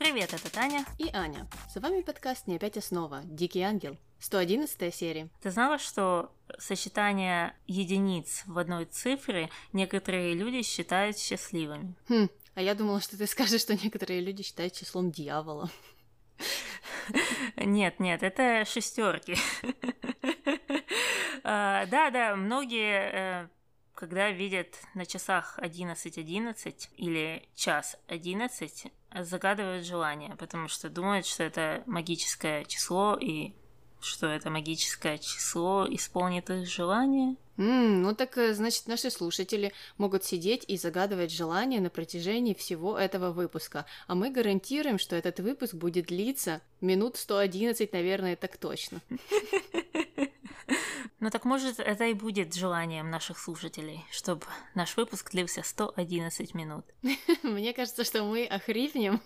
Привет, это Таня. И Аня. С вами подкаст «Не опять основа. Дикий ангел». 111 серия. Ты знала, что сочетание единиц в одной цифре некоторые люди считают счастливыми? Хм, а я думала, что ты скажешь, что некоторые люди считают числом дьявола. Нет, нет, это шестерки. А, да, да, многие э, когда видят на часах 11.11 или час 11, загадывают желание, потому что думают, что это магическое число и что это магическое число исполнит их желание. Mm, ну так, э, значит, наши слушатели могут сидеть и загадывать желания на протяжении всего этого выпуска. А мы гарантируем, что этот выпуск будет длиться минут 111, наверное, так точно. Ну так может это и будет желанием наших слушателей, чтобы наш выпуск длился 111 минут. Мне кажется, что мы охрипнем,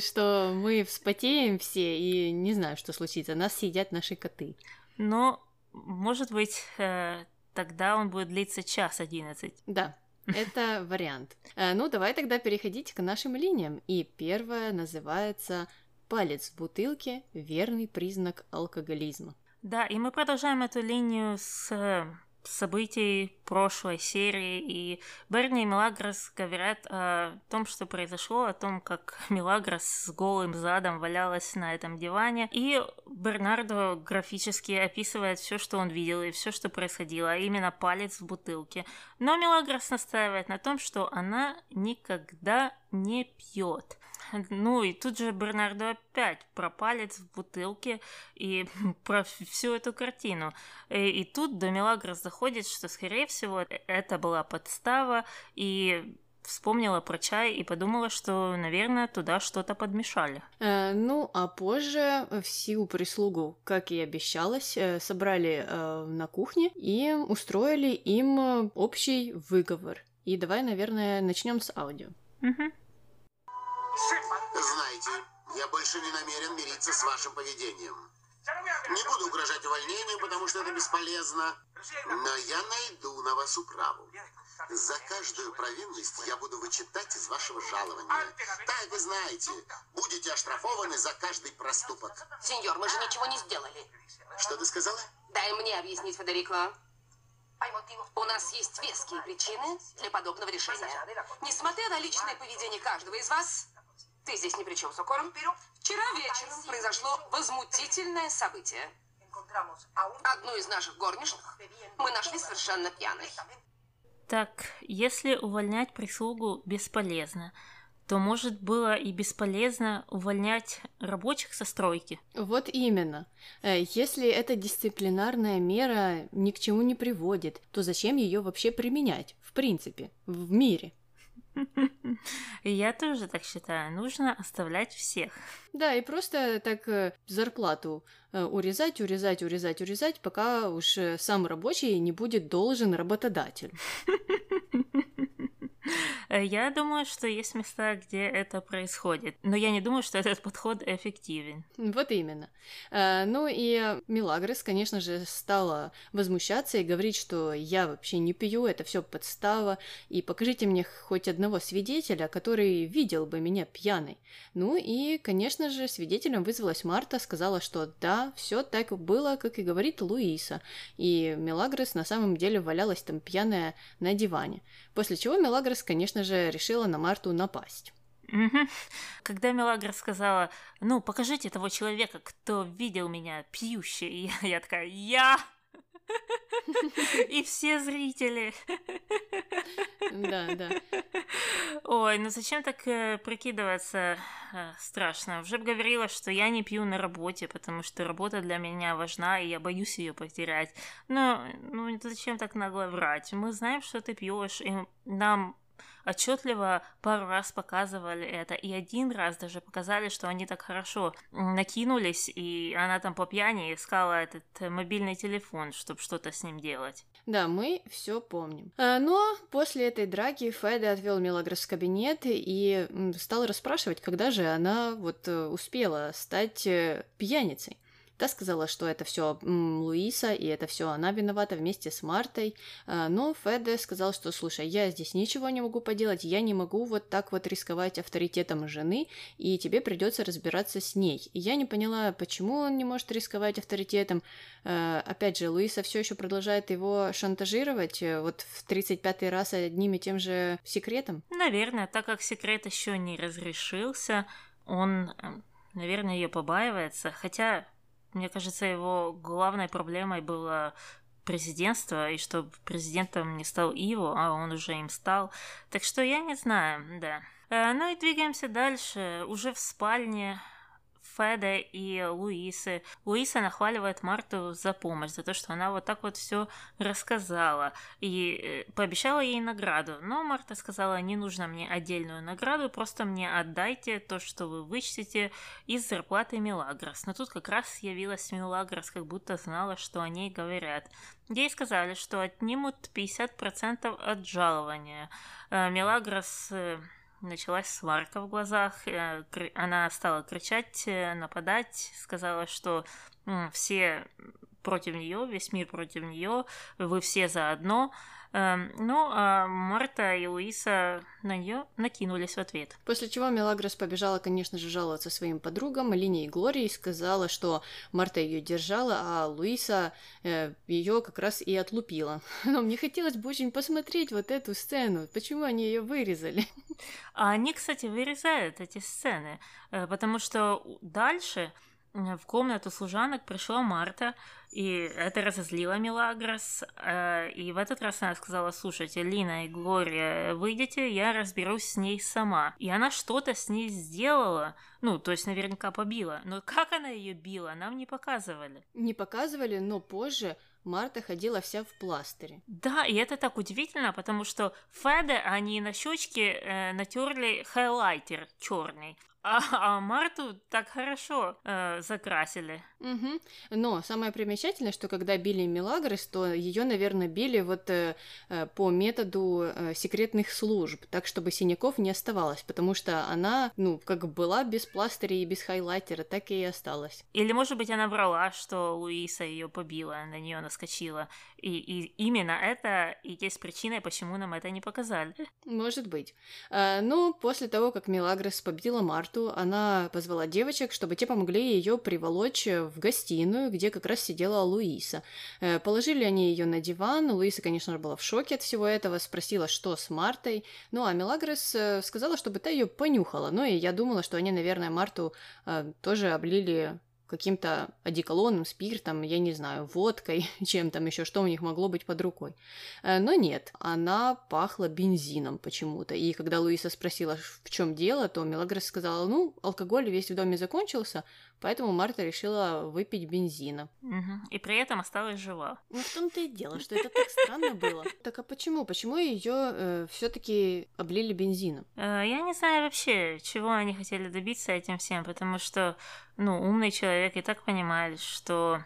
что мы вспотеем все и не знаю, что случится. Нас съедят наши коты. Но, может быть, э, тогда он будет длиться час 11. Да, это вариант. Э, ну, давай тогда переходить к нашим линиям. И первая называется «Палец в бутылке – верный признак алкоголизма». Да, и мы продолжаем эту линию с э, событий прошлой серии, и Берни и Мелагрос говорят о том, что произошло, о том, как Мелагрос с голым задом валялась на этом диване, и Бернардо графически описывает все, что он видел, и все, что происходило, а именно палец в бутылке. Но Мелагрос настаивает на том, что она никогда не пьет. Ну и тут же Бернардо опять про палец в бутылке и про всю эту картину. И, и тут до Мелагрос заходит, что, скорее всего, это была подстава, и вспомнила про чай и подумала, что, наверное, туда что-то подмешали. Э, ну, а позже всю прислугу, как и обещалось, э, собрали э, на кухне и устроили им общий выговор. И давай, наверное, начнем с аудио. Угу. Знаете, я больше не намерен мириться с вашим поведением. Не буду угрожать увольнением, потому что это бесполезно. Но я найду на вас управу. За каждую провинность я буду вычитать из вашего жалования. Так вы знаете, будете оштрафованы за каждый проступок. Сеньор, мы же ничего не сделали. Что ты сказала? Дай мне объяснить, Федерико. У нас есть веские причины для подобного решения. Несмотря на личное поведение каждого из вас, ты здесь ни при чем, Сокором. Вчера вечером произошло возмутительное событие. Одну из наших горничных мы нашли совершенно пьяной. Так, если увольнять прислугу бесполезно, то, может, было и бесполезно увольнять рабочих со стройки. Вот именно. Э, если эта дисциплинарная мера ни к чему не приводит, то зачем ее вообще применять, в принципе, в мире? Я тоже так считаю. Нужно оставлять всех. Да, и просто так э, зарплату э, урезать, урезать, урезать, урезать, пока уж э, сам рабочий не будет должен работодателю. Э, я думаю, что есть места, где это происходит, но я не думаю, что этот подход эффективен. Вот именно. Э, ну и Милагрос, конечно же, стала возмущаться и говорить, что я вообще не пью, это все подстава, и покажите мне хоть одного свидетеля, который видел бы меня пьяной. Ну и, конечно же, свидетелем вызвалась Марта, сказала, что да, все так было, как и говорит Луиса, и Милагрос на самом деле валялась там пьяная на диване. После чего Мелагрос, конечно же, решила на Марту напасть. Когда Мелагра сказала, ну, покажите того человека, кто видел меня пьющей, я, я такая, я! И все зрители. Да, да. Ой, ну зачем так э, прикидываться э, страшно? Уже говорила, что я не пью на работе, потому что работа для меня важна, и я боюсь ее потерять. Но ну зачем так нагло врать? Мы знаем, что ты пьешь, и нам отчетливо пару раз показывали это, и один раз даже показали, что они так хорошо накинулись, и она там по пьяни искала этот мобильный телефон, чтобы что-то с ним делать. Да, мы все помним. А, но после этой драки Феда отвел Мелагрос в кабинет и стал расспрашивать, когда же она вот э, успела стать э, пьяницей. Та сказала, что это все Луиса, и это все она виновата вместе с Мартой. А, но Феде сказал, что, слушай, я здесь ничего не могу поделать, я не могу вот так вот рисковать авторитетом жены, и тебе придется разбираться с ней. И я не поняла, почему он не может рисковать авторитетом. А, опять же, Луиса все еще продолжает его шантажировать, э, вот в 35-й раз одним и тем же секретом. Наверное, так как секрет еще не разрешился, он, эм, наверное, ее побаивается. Хотя, мне кажется, его главной проблемой было президентство, и чтобы президентом не стал Иво, а он уже им стал. Так что я не знаю, да. Э, ну и двигаемся дальше. Уже в спальне Феда и Луисы. Луиса нахваливает Марту за помощь, за то, что она вот так вот все рассказала и э, пообещала ей награду. Но Марта сказала, не нужно мне отдельную награду, просто мне отдайте то, что вы вычтете из зарплаты Мелагрос. Но тут как раз явилась Мелагрос, как будто знала, что о ней говорят. Ей сказали, что отнимут 50% от жалования. Э, Мелагрос э, началась сварка в глазах, э, она стала кричать, э, нападать, сказала, что все против нее, весь мир против нее, вы все заодно. Эм, ну, а Марта и Луиса на нее накинулись в ответ. После чего Мелагрос побежала, конечно же, жаловаться своим подругам, Лине и Глории, сказала, что Марта ее держала, а Луиса э, ее как раз и отлупила. Но мне хотелось бы очень посмотреть вот эту сцену, почему они ее вырезали. А они, кстати, вырезают эти сцены, э, потому что дальше в комнату служанок пришла Марта, и это разозлило Мелагрос. Э, и в этот раз она сказала, слушайте, Лина и Глория, выйдите, я разберусь с ней сама. И она что-то с ней сделала, ну, то есть наверняка побила. Но как она ее била, нам не показывали. Не показывали, но позже Марта ходила вся в пластыре. Да, и это так удивительно, потому что Феде они на щечке э, натерли хайлайтер черный, а, а Марту так хорошо э, закрасили. Угу. Но самое примечательное, что когда били Мелагрос, то ее, наверное, били вот э, э, по методу э, секретных служб, так чтобы синяков не оставалось, потому что она, ну, как была без пластыря и без хайлайтера, так и осталась. Или, может быть, она врала, что Луиса ее побила, на нее наскочила. И, и именно это и есть причиной, почему нам это не показали. Может быть. А, но после того, как Мелагрос победила Марту, она позвала девочек, чтобы те помогли ее приволочь в гостиную, где как раз сидела Луиса. Э, положили они ее на диван. Луиса, конечно же, была в шоке от всего этого, спросила, что с Мартой. Ну, а Мелагрос э, сказала, чтобы та ее понюхала. Ну, и я думала, что они, наверное, Марту э, тоже облили каким-то одеколоном, спиртом, я не знаю, водкой, чем там еще, что у них могло быть под рукой. Э, но нет, она пахла бензином почему-то. И когда Луиса спросила, в чем дело, то Мелагрос сказала, ну, алкоголь весь в доме закончился, Поэтому Марта решила выпить бензина. Угу. И при этом осталась жива. Ну, в том-то и дело, что это так странно было. Так а почему? Почему ее э, все-таки облили бензином? Э, я не знаю вообще, чего они хотели добиться этим всем, потому что, ну, умный человек и так понимает, что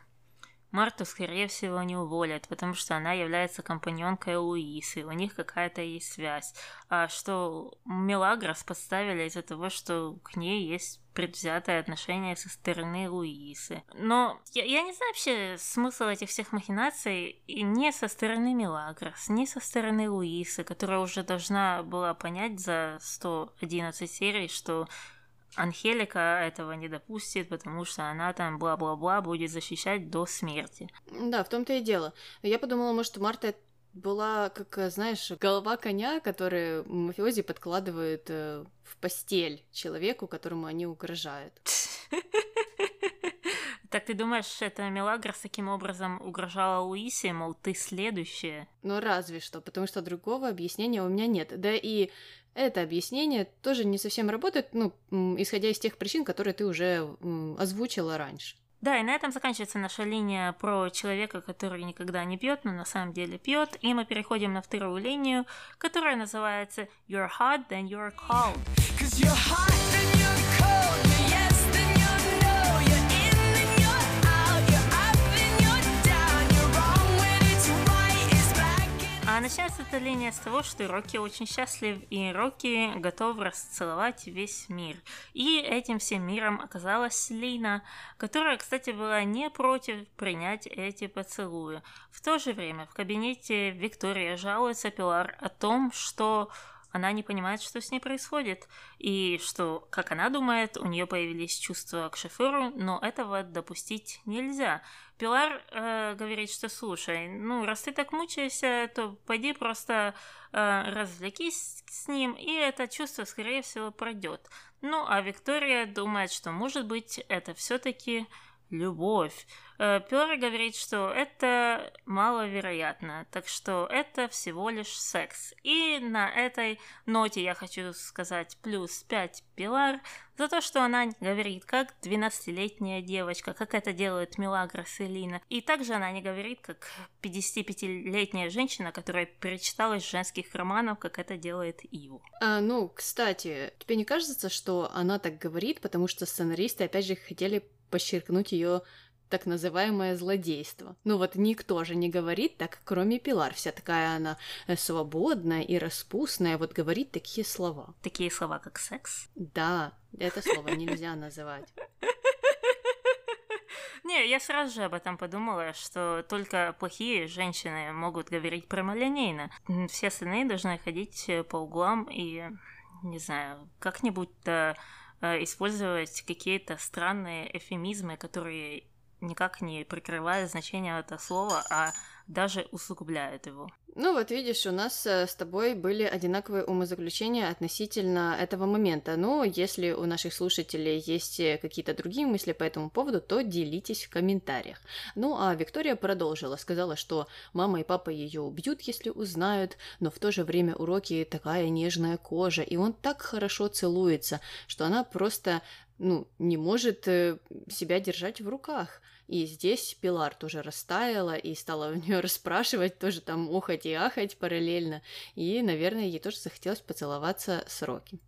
Марту, скорее всего, не уволят, потому что она является компаньонкой Луисы, у них какая-то есть связь. А что Мелагрос подставили из-за того, что к ней есть предвзятое отношение со стороны Луисы. Но я, я не знаю вообще смысл этих всех махинаций и не со стороны Мелагрос, не со стороны Луисы, которая уже должна была понять за 111 серий, что Анхелика этого не допустит, потому что она там бла-бла-бла будет защищать до смерти. Да, в том-то и дело. Я подумала, может, Марта была, как, знаешь, голова коня, который мафиози подкладывают э, в постель человеку, которому они угрожают. Так ты думаешь, это Мелагрос таким образом угрожала Луисе, мол, ты следующая? Ну, разве что, потому что другого объяснения у меня нет. Да и это объяснение тоже не совсем работает, ну, исходя из тех причин, которые ты уже озвучила раньше. Да, и на этом заканчивается наша линия про человека, который никогда не пьет, но на самом деле пьет. И мы переходим на вторую линию, которая называется You're hot, then you're cold. А начинается эта линия с того, что Рокки очень счастлив, и Рокки готов расцеловать весь мир. И этим всем миром оказалась Лина, которая, кстати, была не против принять эти поцелуи. В то же время в кабинете Виктория жалуется Пилар о том, что она не понимает, что с ней происходит, и что, как она думает, у нее появились чувства к шоферу, но этого допустить нельзя. Пилар э, говорит, что слушай, ну раз ты так мучаешься, то пойди просто э, развлекись с ним, и это чувство, скорее всего, пройдет. Ну, а Виктория думает, что, может быть, это все-таки любовь. Э, Пёр говорит, что это маловероятно, так что это всего лишь секс. И на этой ноте я хочу сказать плюс 5 Пилар за то, что она говорит как 12-летняя девочка, как это делает Милагра Селина. И также она не говорит как 55-летняя женщина, которая перечиталась женских романов, как это делает Иву. А, ну, кстати, тебе не кажется, что она так говорит, потому что сценаристы, опять же, хотели подчеркнуть ее так называемое злодейство. Ну вот никто же не говорит так, кроме Пилар. Вся такая она э, свободная и распустная, вот говорит такие слова. Такие слова, как секс? Да, это слово нельзя называть. Не, я сразу же об этом подумала, что только плохие женщины могут говорить прямолинейно. Все остальные должны ходить э, по углам и, не знаю, как-нибудь-то Э, использовать какие-то странные эфемизмы, которые никак не прикрывают значение этого слова, а даже усугубляют его. Ну вот видишь, у нас э, с тобой были одинаковые умозаключения относительно этого момента. Но если у наших слушателей есть э, какие-то другие мысли по этому поводу, то делитесь в комментариях. Ну а Виктория продолжила, сказала, что мама и папа ее убьют, если узнают, но в то же время уроки такая нежная кожа, и он так хорошо целуется, что она просто ну, не может э, себя держать в руках. И здесь Пилар тоже растаяла и стала у нее расспрашивать, тоже там охать и ахать параллельно. И, наверное, ей тоже захотелось поцеловаться с Рокки.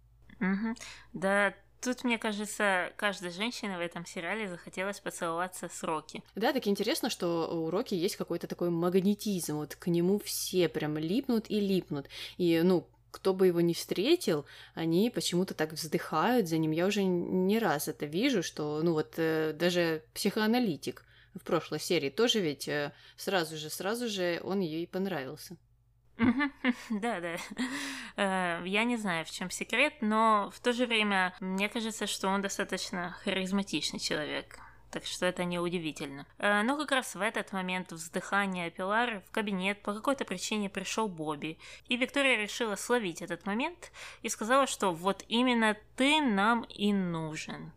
Угу. Да, Тут, мне кажется, каждой женщине в этом сериале захотелось поцеловаться с Рокки. Да, так интересно, что у Рокки есть какой-то такой магнетизм, вот к нему все прям липнут и липнут. И, ну, кто бы его ни встретил, они почему-то так вздыхают за ним. Я уже не раз это вижу, что, ну вот, э, даже психоаналитик в прошлой серии тоже ведь э, сразу же, сразу же он ей понравился. Да, да. Э, я не знаю, в чем секрет, но в то же время мне кажется, что он достаточно харизматичный человек так что это неудивительно. Э, но как раз в этот момент вздыхания Пилары в кабинет по какой-то причине пришел Бобби, и Виктория решила словить этот момент и сказала, что вот именно ты нам и нужен.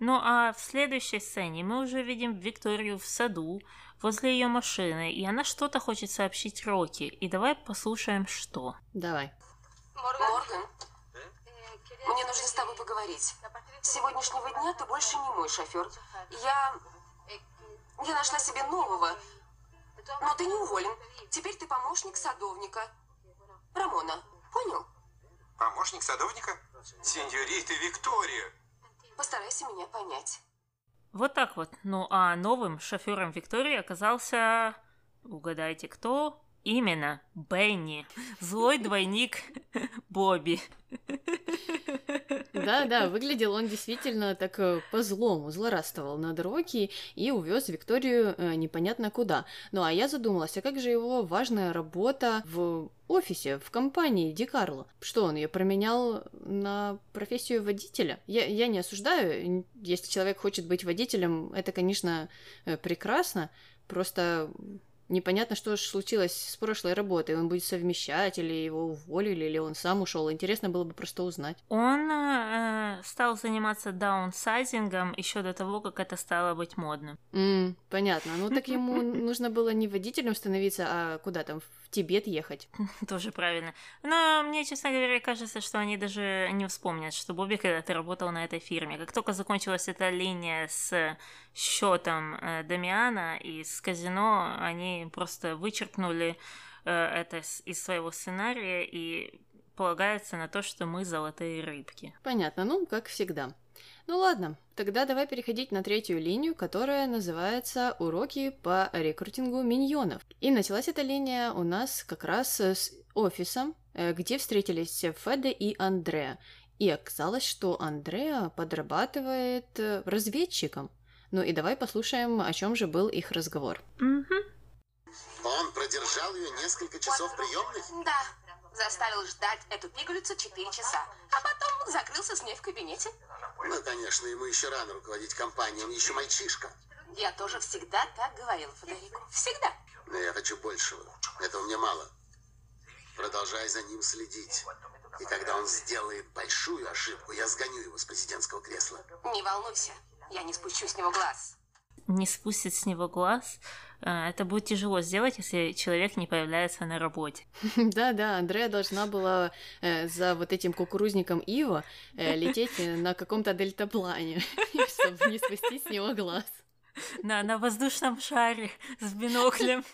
Ну а в следующей сцене мы уже видим Викторию в саду, возле ее машины, и она что-то хочет сообщить Рокки. И давай послушаем, что. Давай. Морган, мне нужно с тобой поговорить. С сегодняшнего дня ты больше не мой шофер. Я... Я нашла себе нового. Но ты не уволен. Теперь ты помощник садовника. Рамона, понял? Помощник садовника? Сеньорита Виктория. Постарайся меня понять. Вот так вот. Ну а новым шофером Виктории оказался... Угадайте, кто? Именно Бенни, злой двойник Бобби. Да-да, выглядел он действительно так э, по-злому, злорадствовал на дороге и увез Викторию э, непонятно куда. Ну а я задумалась, а как же его важная работа в офисе, в компании Ди Карло? Что, он ее променял на профессию водителя? Я, я не осуждаю, если человек хочет быть водителем, это, конечно, э, прекрасно, просто Непонятно, что же случилось с прошлой работой. Он будет совмещать, или его уволили, или он сам ушел. Интересно было бы просто узнать. Он э, стал заниматься даунсайзингом еще до того, как это стало быть модным. Mm, понятно. Ну так ему нужно было не водителем становиться, а куда там, в Тибет ехать. Тоже правильно. Но мне, честно говоря, кажется, что они даже не вспомнят, что Бобби когда-то работал на этой фирме. Как только закончилась эта линия с счетом э, Дамиана из казино, они просто вычеркнули э, это из своего сценария и полагаются на то, что мы золотые рыбки. Понятно, ну, как всегда. Ну ладно, тогда давай переходить на третью линию, которая называется «Уроки по рекрутингу миньонов». И началась эта линия у нас как раз с офисом, э, где встретились Феде и Андреа. И оказалось, что Андреа подрабатывает э, разведчиком. Ну и давай послушаем, о чем же был их разговор. Он продержал ее несколько часов приемных? Да. Заставил ждать эту пигалицу 4 часа. А потом закрылся с ней в кабинете. Ну, конечно, ему еще рано руководить компанией, он еще мальчишка. Я тоже всегда так говорила Федерико. Всегда. Но я хочу большего. Этого мне мало. Продолжай за ним следить. И когда он сделает большую ошибку, я сгоню его с президентского кресла. Не волнуйся, я не спущу с него глаз. Не спустит с него глаз. А, Это будет тяжело сделать, если человек не появляется на работе. Да-да, Андрея должна была э, за вот этим кукурузником Ива э, лететь э, на каком-то дельтаплане, чтобы не спустить с него глаз. На, на воздушном шаре с биноклем.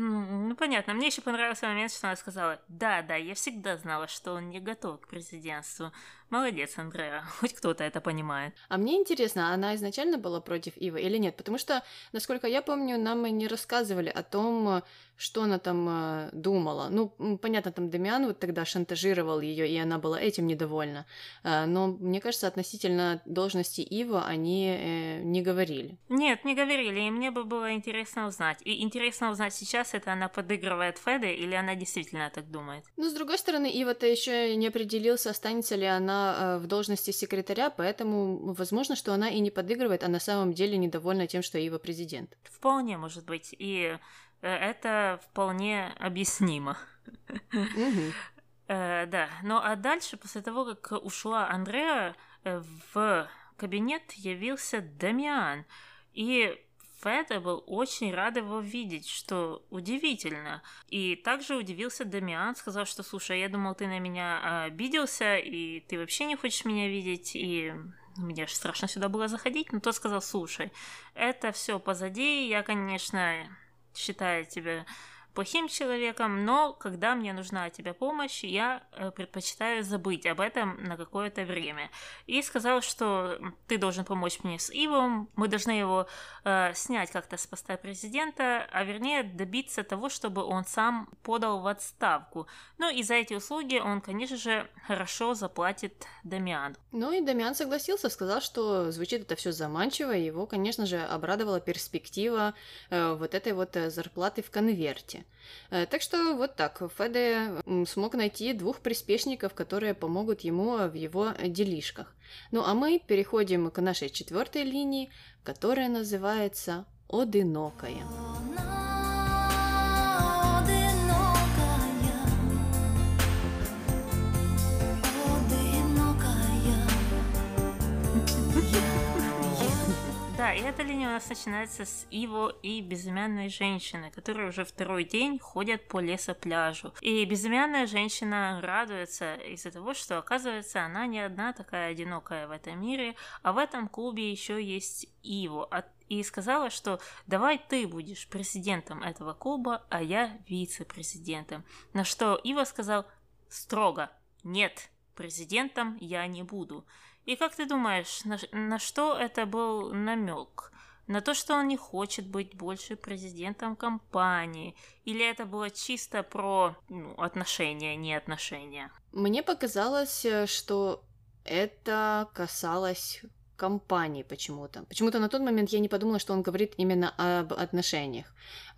Ну, понятно. Мне еще понравился момент, что она сказала, да, да, я всегда знала, что он не готов к президентству. Молодец, Андреа, хоть кто-то это понимает. А мне интересно, она изначально была против Ивы или нет? Потому что, насколько я помню, нам и не рассказывали о том, что она там э, думала. Ну, понятно, там Дамиан вот тогда шантажировал ее, и она была этим недовольна. Э, но мне кажется, относительно должности Ива они э, не говорили. Нет, не говорили, и мне бы было интересно узнать. И интересно узнать сейчас, это она подыгрывает Феде или она действительно так думает. Но, с другой стороны, Ива-то еще не определился, останется ли она э, в должности секретаря, поэтому возможно, что она и не подыгрывает, а на самом деле недовольна тем, что Ива президент. Вполне может быть, и э, это вполне объяснимо. Э, да, ну а дальше, после того, как ушла Андреа, в кабинет явился Дамиан. И Феда был очень рад его видеть, что удивительно. И также удивился Дамиан, сказал, что, слушай, я думал, ты на меня обиделся, и ты вообще не хочешь меня видеть, и мне же страшно сюда было заходить. Но тот сказал, слушай, это все позади, я, конечно, считаю тебя плохим человеком, но когда мне нужна от тебя помощь, я э, предпочитаю забыть об этом на какое-то время. И сказал, что ты должен помочь мне с Ивом, мы должны его э, снять как-то с поста президента, а вернее добиться того, чтобы он сам подал в отставку. Ну и за эти услуги он, конечно же, хорошо заплатит Дамиану. Ну и Дамиан согласился, сказал, что звучит это все заманчиво, его, конечно же, обрадовала перспектива э, вот этой вот э, зарплаты в конверте. Э, так что вот так, Феде смог найти двух приспешников, которые помогут ему в его делишках. Ну а мы переходим к нашей четвертой линии, которая называется «Одинокая». Эта линия у нас начинается с Иво и безымянной женщины, которые уже второй день ходят по лесопляжу. И безымянная женщина радуется из-за того, что, оказывается, она не одна такая одинокая в этом мире, а в этом клубе еще есть Иво. А- И сказала, что давай ты будешь президентом этого клуба, а я вице-президентом. На что Ива сказал строго «Нет, президентом я не буду». И как ты думаешь, на, на что это был намек? На то, что он не хочет быть больше президентом компании? Или это было чисто про ну, отношения, не отношения? Мне показалось, э, что это касалось компании почему-то. Почему-то на тот момент я не подумала, что он говорит именно об отношениях.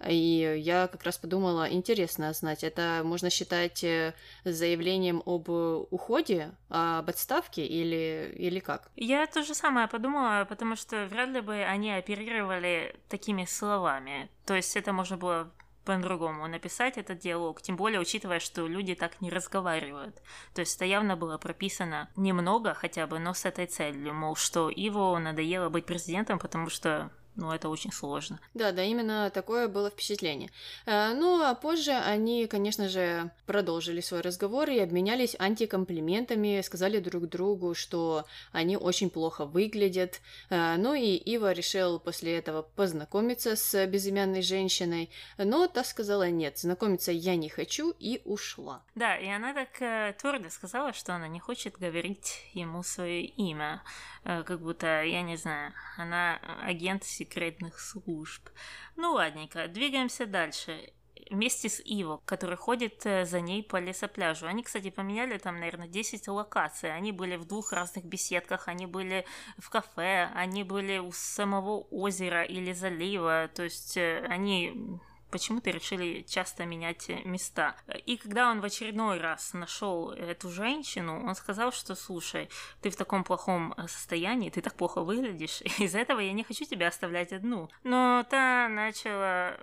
И я как раз подумала, интересно знать, это можно считать э, заявлением об уходе, об отставке или, или как? Я то же самое подумала, потому что вряд ли бы они оперировали такими словами. То есть это можно было по-другому написать этот диалог, тем более учитывая, что люди так не разговаривают. То есть это явно было прописано немного хотя бы, но с этой целью, мол, что Иво надоело быть президентом, потому что ну, это очень сложно. Да, да, именно такое было впечатление. Э, ну, а позже они, конечно же, продолжили свой разговор и обменялись антикомплиментами, сказали друг другу, что они очень плохо выглядят. Э, ну и Ива решил после этого познакомиться с безымянной женщиной, но та сказала нет, знакомиться я не хочу и ушла. Да, и она так э, твердо сказала, что она не хочет говорить ему свое имя, как будто, я не знаю, она агент секретных служб. Ну ладненько, двигаемся дальше вместе с Иво, который ходит э, за ней по лесопляжу. Они, кстати, поменяли там, наверное, 10 локаций. Они были в двух разных беседках, они были в кафе, они были у самого озера или залива. То есть э, они почему-то решили часто менять места. И когда он в очередной раз нашел эту женщину, он сказал, что слушай, ты в таком плохом состоянии, ты так плохо выглядишь, из-за этого я не хочу тебя оставлять одну. Но та начала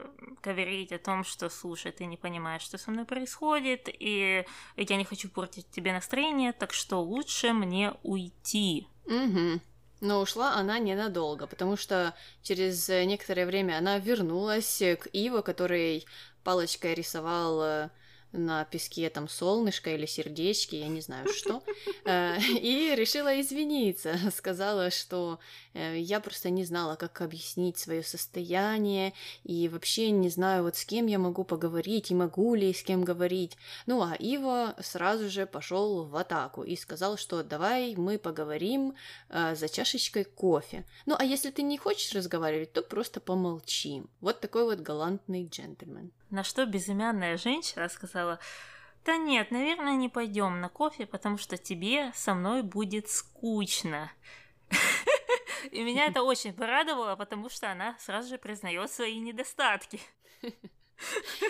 говорить о том, что слушай, ты не понимаешь, что со мной происходит, и я не хочу портить тебе настроение, так что лучше мне уйти. Угу. Но ушла она ненадолго, потому что через некоторое время она вернулась к Иво, который палочкой рисовал на песке там солнышко или сердечки, я не знаю что, э, и решила извиниться. Сказала, что э, я просто не знала, как объяснить свое состояние, и вообще не знаю, вот с кем я могу поговорить, и могу ли с кем говорить. Ну, а Ива сразу же пошел в атаку и сказал, что давай мы поговорим э, за чашечкой кофе. Ну, а если ты не хочешь разговаривать, то просто помолчим. Вот такой вот галантный джентльмен. На что безымянная женщина сказала, да нет, наверное, не пойдем на кофе, потому что тебе со мной будет скучно. И меня это очень порадовало, потому что она сразу же признает свои недостатки.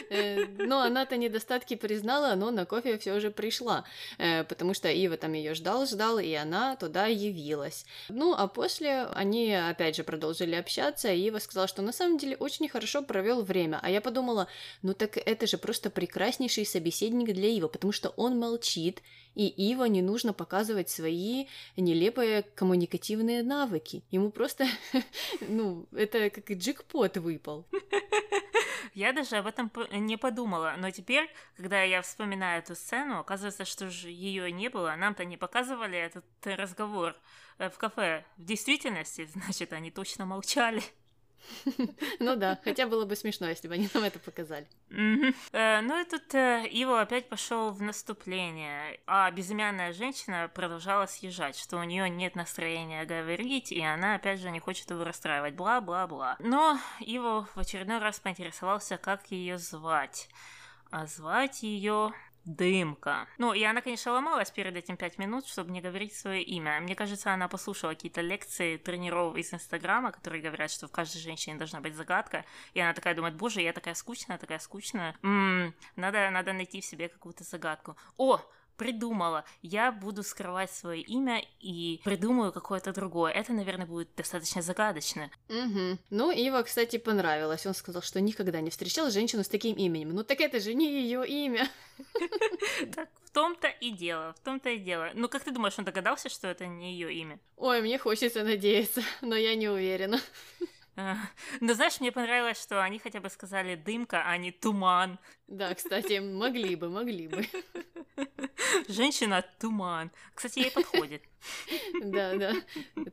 Э, но она-то недостатки признала, но на кофе все же пришла, э, потому что Ива там ее ждал, ждал, и она туда явилась. Ну, а после они опять же продолжили общаться, и Ива сказала, что на самом деле очень хорошо провел время. А я подумала, ну так это же просто прекраснейший собеседник для Ива, потому что он молчит, и Ива не нужно показывать свои нелепые коммуникативные навыки. Ему просто, ну, это как джекпот выпал. Я даже об этом не подумала, но теперь, когда я вспоминаю эту сцену, оказывается, что же ее не было, нам-то не показывали этот разговор э, в кафе. В действительности, значит, они точно молчали. Ну да, хотя было бы смешно, если бы они нам это показали. Э, ну и тут э, Иво опять пошел в наступление, а безымянная женщина продолжала съезжать, что у нее нет настроения говорить, и она опять же не хочет его расстраивать, бла-бла-бла. Но Иво в очередной раз поинтересовался, как ее звать. А звать ее Дымка. Ну, и она, конечно, ломалась перед этим пять минут, чтобы не говорить свое имя. Мне кажется, она послушала какие-то лекции тренеров из Инстаграма, которые говорят, что в каждой женщине должна быть загадка. И она такая думает, боже, я такая скучная, такая скучная. М-м, надо, надо найти в себе какую-то загадку. О, придумала, я буду скрывать свое имя и придумаю какое-то другое. Это, наверное, будет достаточно загадочно. Угу. Ну, Ива, кстати, понравилось. Он сказал, что никогда не встречал женщину с таким именем. Ну, так это же не ее имя. Так, в том-то и дело, в том-то и дело. Ну, как ты думаешь, он догадался, что это не ее имя? Ой, мне хочется надеяться, но я не уверена. Ну, знаешь, мне понравилось, что они хотя бы сказали дымка, а не туман. Да, кстати, могли бы, могли бы. Женщина туман. Кстати, ей подходит. Да, да,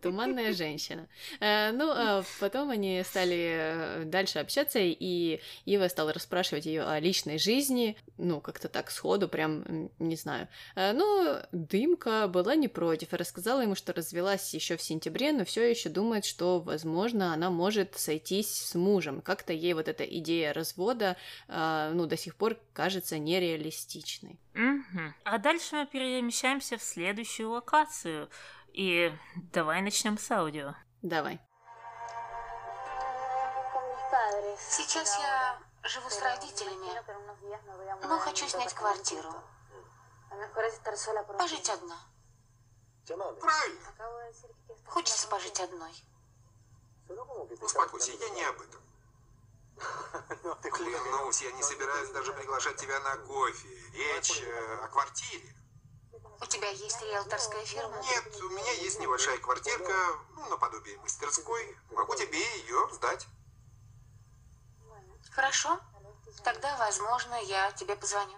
туманная женщина. Э, ну, а потом они стали э, дальше общаться, и Ива стала расспрашивать ее о личной жизни, ну, как-то так сходу, прям, не знаю. Э, ну, Дымка была не против рассказала ему, что развелась еще в сентябре, но все еще думает, что, возможно, она может сойтись с мужем. Как-то ей вот эта идея развода, ну, до сих пор кажется нереалистичной. Угу. А дальше мы перемещаемся в следующую локацию. И давай начнем с аудио. Давай. Сейчас я живу с родителями, но хочу снять квартиру. Пожить одна. Правильно. Хочется пожить одной. Успокойся, я не об этом. Клянусь, я не собираюсь даже приглашать тебя на кофе. Речь э, о квартире. У тебя есть риэлторская фирма? Нет, у меня есть небольшая квартирка, ну, наподобие мастерской. Могу тебе ее сдать. Хорошо. Тогда, возможно, я тебе позвоню.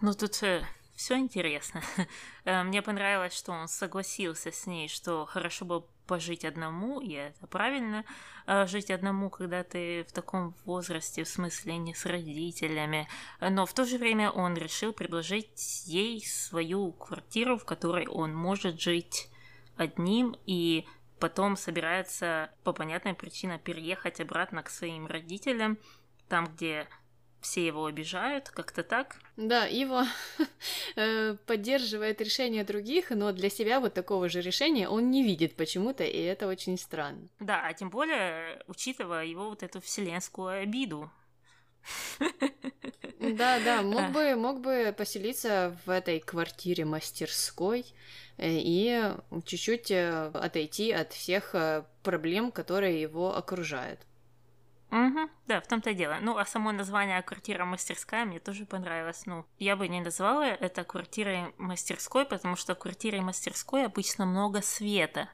Ну, тут все интересно. Э, Мне понравилось, что он согласился с ней, что хорошо бы пожить одному, и это правильно, э, жить одному, когда ты в таком возрасте, в смысле не с родителями. Но в то же время он решил предложить ей свою квартиру, в которой он может жить одним, и потом собирается по понятной причине переехать обратно к своим родителям, там, где все его обижают, как-то так. Да, Иво э, поддерживает решения других, но для себя вот такого же решения он не видит почему-то, и это очень странно. Да, а тем более, учитывая его вот эту вселенскую обиду. Да, да, мог бы, мог бы поселиться в этой квартире мастерской э, и чуть-чуть э, отойти от всех э, проблем, которые его окружают. Угу, да, в том-то и дело. Ну, а само название «Квартира мастерская» мне тоже понравилось. Ну, я бы не назвала это квартирой мастерской, потому что в квартире мастерской обычно много света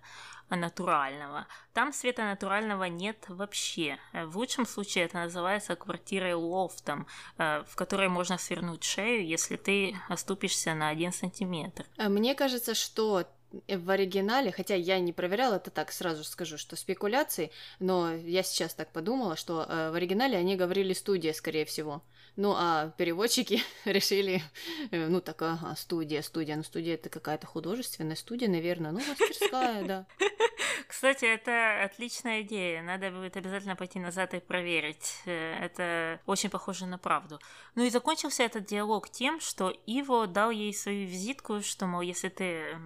натурального. Там света натурального нет вообще. Э, В лучшем случае это называется квартирой лофтом, э, в которой можно свернуть шею, если ты оступишься на один сантиметр. А Мне кажется, что в оригинале, хотя я не проверяла, это так сразу скажу, что спекуляции, но я сейчас так подумала, что э, в оригинале они говорили студия, скорее всего. Ну, а переводчики решили, э, ну, так, ага, студия, студия, ну, студия это какая-то художественная студия, наверное, ну, мастерская, да. Кстати, это отличная идея. Надо будет обязательно пойти назад и проверить. Э, Это очень похоже на правду. Ну и закончился этот диалог тем, что Иво дал ей свою визитку, что, мол, если ты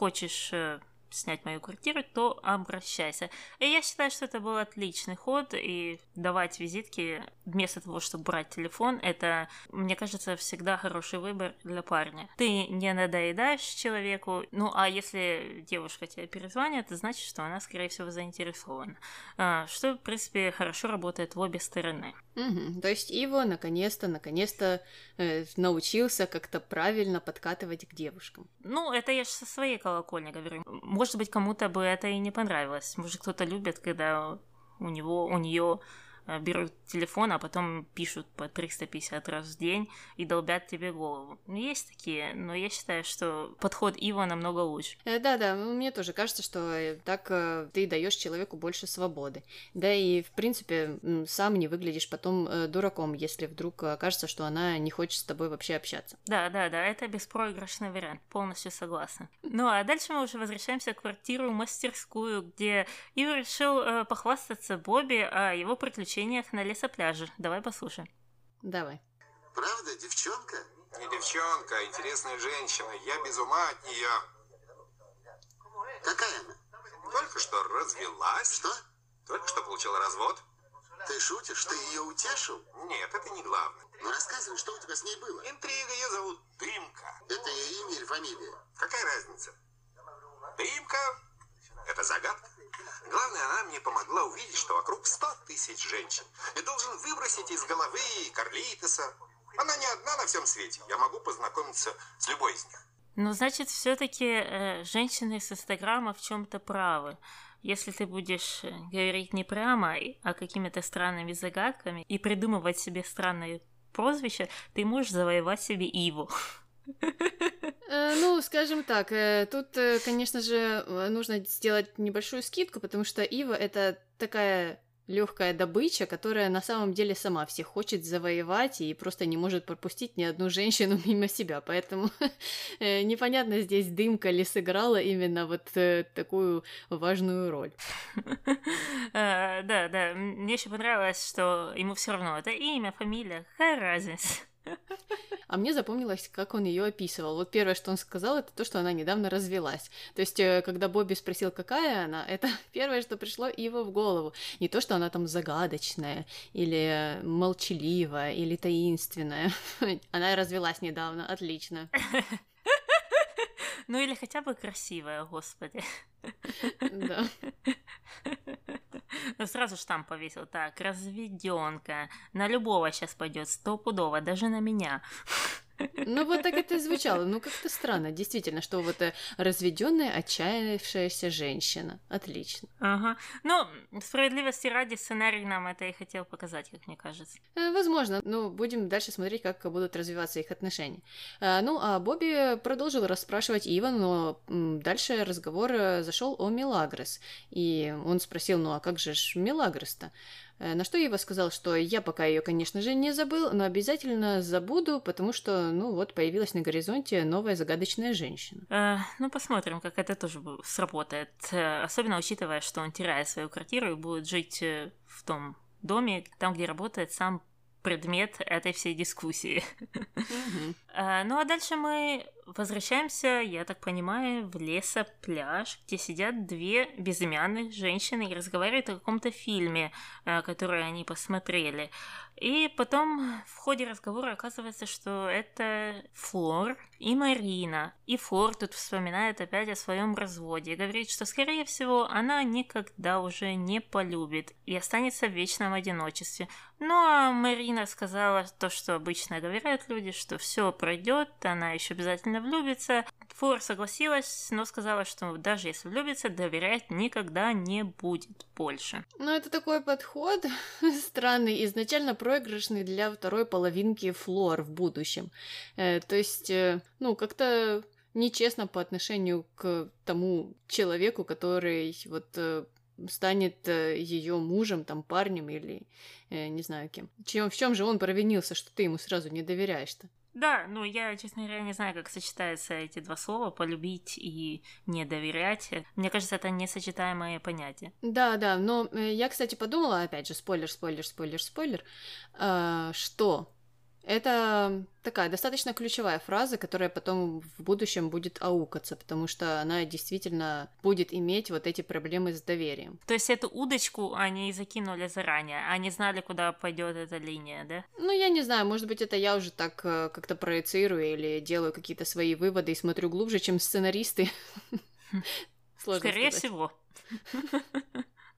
хочешь э, снять мою квартиру, то обращайся. И я считаю, что это был отличный ход, и давать визитки вместо того, чтобы брать телефон, это, мне кажется, всегда хороший выбор для парня. Ты не надоедаешь человеку, ну а если девушка тебе перезвонит, это значит, что она, скорее всего, заинтересована. А, Что, в принципе, хорошо работает в обе стороны. Мгм. То есть Иво наконец-то, наконец-то э, научился как-то правильно подкатывать к девушкам. Ну, это я же со своей колокольни говорю. Может быть, кому-то бы это и не понравилось. Может, кто-то любит, когда у него, у нее берут телефон, а потом пишут по 350 раз в день и долбят тебе голову. Ну, есть такие, но я считаю, что подход Ива намного лучше. Э, Да-да, ну, мне тоже кажется, что э, так э, ты даешь человеку больше свободы. Да и, в принципе, сам не выглядишь потом э, дураком, если вдруг окажется, что она не хочет с тобой вообще общаться. Да, да, да, это беспроигрышный вариант, полностью согласна. Ну а дальше мы уже возвращаемся в квартиру мастерскую, где Ива решил э, похвастаться Бобби о его приключениях на лесопляже. Давай послушаем. Давай. Правда, девчонка? Не девчонка, а интересная женщина. Я без ума от нее. Какая она? Только что развелась. Что? Только что получила развод. Ты шутишь? Ты ее утешил? Нет, это не главное. Ну рассказывай, что у тебя с ней было? Интрига, ее зовут Дымка. Это ее имя или фамилия? Какая разница? Дымка – это загадка. Главное, она мне помогла увидеть, что вокруг 100 тысяч женщин. И должен выбросить из головы Карлитеса. Она не одна на всем свете. Я могу познакомиться с любой из них. Ну, значит, все-таки женщины с Инстаграма в чем-то правы. Если ты будешь э, говорить не прямо, и- а какими-то странными загадками и придумывать себе странные прозвища, ты можешь завоевать себе Иву. Э, Ну, скажем так, э, тут, э, конечно же, нужно сделать небольшую скидку, потому что Ива это такая легкая добыча, которая на самом деле сама всех хочет завоевать и просто не может пропустить ни одну женщину мимо себя. Поэтому непонятно здесь дымка ли сыграла именно вот такую важную роль. Да, да, мне еще понравилось, что ему все равно это имя, фамилия, какая разница. А мне запомнилось, как он ее описывал. Вот первое, что он сказал, это то, что она недавно развелась. То есть, э, когда Бобби спросил, какая она, это первое, что пришло его в голову. Не то, что она там загадочная, или молчаливая, или таинственная. Она развелась недавно, отлично. Ну или хотя бы красивая, господи. Да. Ну сразу штамп повесил. Так, разведенка. На любого сейчас пойдет, стопудово, даже на меня. Ну, вот так это и звучало. Ну, как-то странно, действительно, что вот э, разведенная, отчаявшаяся женщина. Отлично. Ага. Ну, справедливости ради, сценарий нам это и хотел показать, как мне кажется. Э, возможно. Ну, будем дальше смотреть, как будут развиваться их отношения. Э, ну, а Бобби продолжил расспрашивать Ива, но дальше разговор зашел о Мелагрос. И он спросил, ну, а как же ж Мелагрос-то? Э, на что Ева сказал, что я пока ее, конечно же, не забыл, но обязательно забуду, потому что, ну вот, появилась на горизонте новая загадочная женщина. Э, ну, посмотрим, как это тоже сработает. Э, особенно учитывая, что он теряет свою квартиру и будет жить э, в том доме, там, где работает сам предмет этой всей дискуссии. Ну а дальше мы возвращаемся, я так понимаю, в лесопляж, где сидят две безымянных женщины и разговаривают о каком-то фильме, э, который они посмотрели. И потом в ходе разговора оказывается, что это Флор и Марина. И Флор тут вспоминает опять о своем разводе и говорит, что, скорее всего, она никогда уже не полюбит и останется в вечном одиночестве. Ну а Марина сказала то, что обычно говорят люди, что все пройдет, она еще обязательно влюбится. Флор согласилась, но сказала, что даже если влюбится, доверять никогда не будет больше. Ну, это такой подход странный, изначально проигрышный для второй половинки Флор в будущем. Э, то есть, э, ну, как-то нечестно по отношению к тому человеку, который вот э, станет э, ее мужем, там, парнем или э, не знаю кем. Чем, в чем же он провинился, что ты ему сразу не доверяешь-то? Да, ну я, честно говоря, не знаю, как сочетаются эти два слова полюбить и не доверять. Мне кажется, это несочетаемые понятия. Да, да, но э, я, кстати, подумала, опять же, спойлер, спойлер, спойлер, спойлер, э, что это такая достаточно ключевая фраза, которая потом в будущем будет аукаться, потому что она действительно будет иметь вот эти проблемы с доверием. То есть эту удочку они закинули заранее, они знали, куда пойдет эта линия, да? Ну, я не знаю, может быть, это я уже так э, как-то проецирую или делаю какие-то свои выводы и смотрю глубже, чем сценаристы. Скорее всего.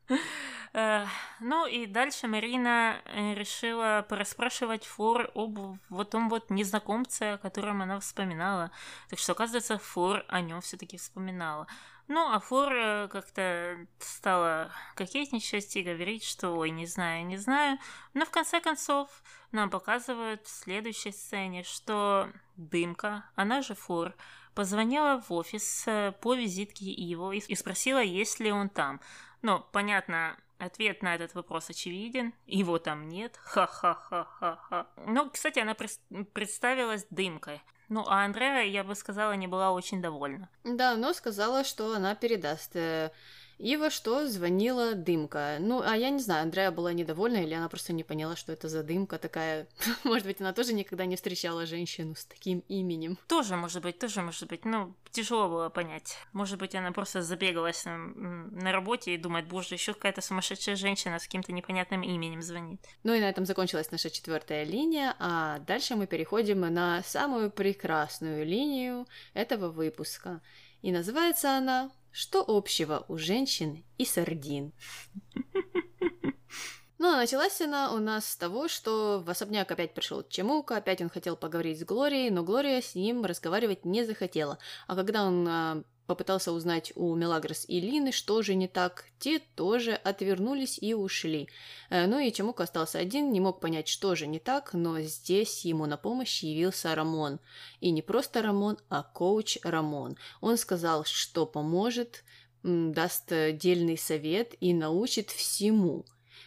Э, ну и дальше Марина э, решила порасспрашивать Фор об вот том вот незнакомце, о котором она вспоминала. Так что, оказывается, Фор о нем все-таки вспоминала. Ну, а Фор э, как-то стала кокетничать и говорить, что ой, не знаю, не знаю. Но в конце концов нам показывают в следующей сцене, что Дымка, она же Фор, позвонила в офис по визитке его и спросила, есть ли он там. Но, понятно, Ответ на этот вопрос очевиден, его там нет, ха-ха-ха-ха-ха. Ну, кстати, она представилась дымкой. Ну, а Андреа, я бы сказала, не была очень довольна. Да, но сказала, что она передаст э, и во что звонила дымка. Ну, а я не знаю, Андрея была недовольна, или она просто не поняла, что это за дымка такая. Может быть, она тоже никогда не встречала женщину с таким именем. Тоже, может быть, тоже, может быть. Ну, тяжело было понять. Может быть, она просто забегалась на, на работе и думает, боже, еще какая-то сумасшедшая женщина с каким-то непонятным именем звонит. Ну и на этом закончилась наша четвертая линия, а дальше мы переходим на самую прекрасную линию этого выпуска. И называется она что общего у женщин и сардин? Ну, а началась она у нас с того, что в особняк опять пришел Чемука, опять он хотел поговорить с Глорией, но Глория с ним разговаривать не захотела. А когда он а, попытался узнать у Мелагрос и Лины, что же не так. Те тоже отвернулись и ушли. Э, ну и Чемук остался один, не мог понять, что же не так, но здесь ему на помощь явился Рамон. И не просто Рамон, а коуч Рамон. Он сказал, что поможет, даст дельный совет и научит всему.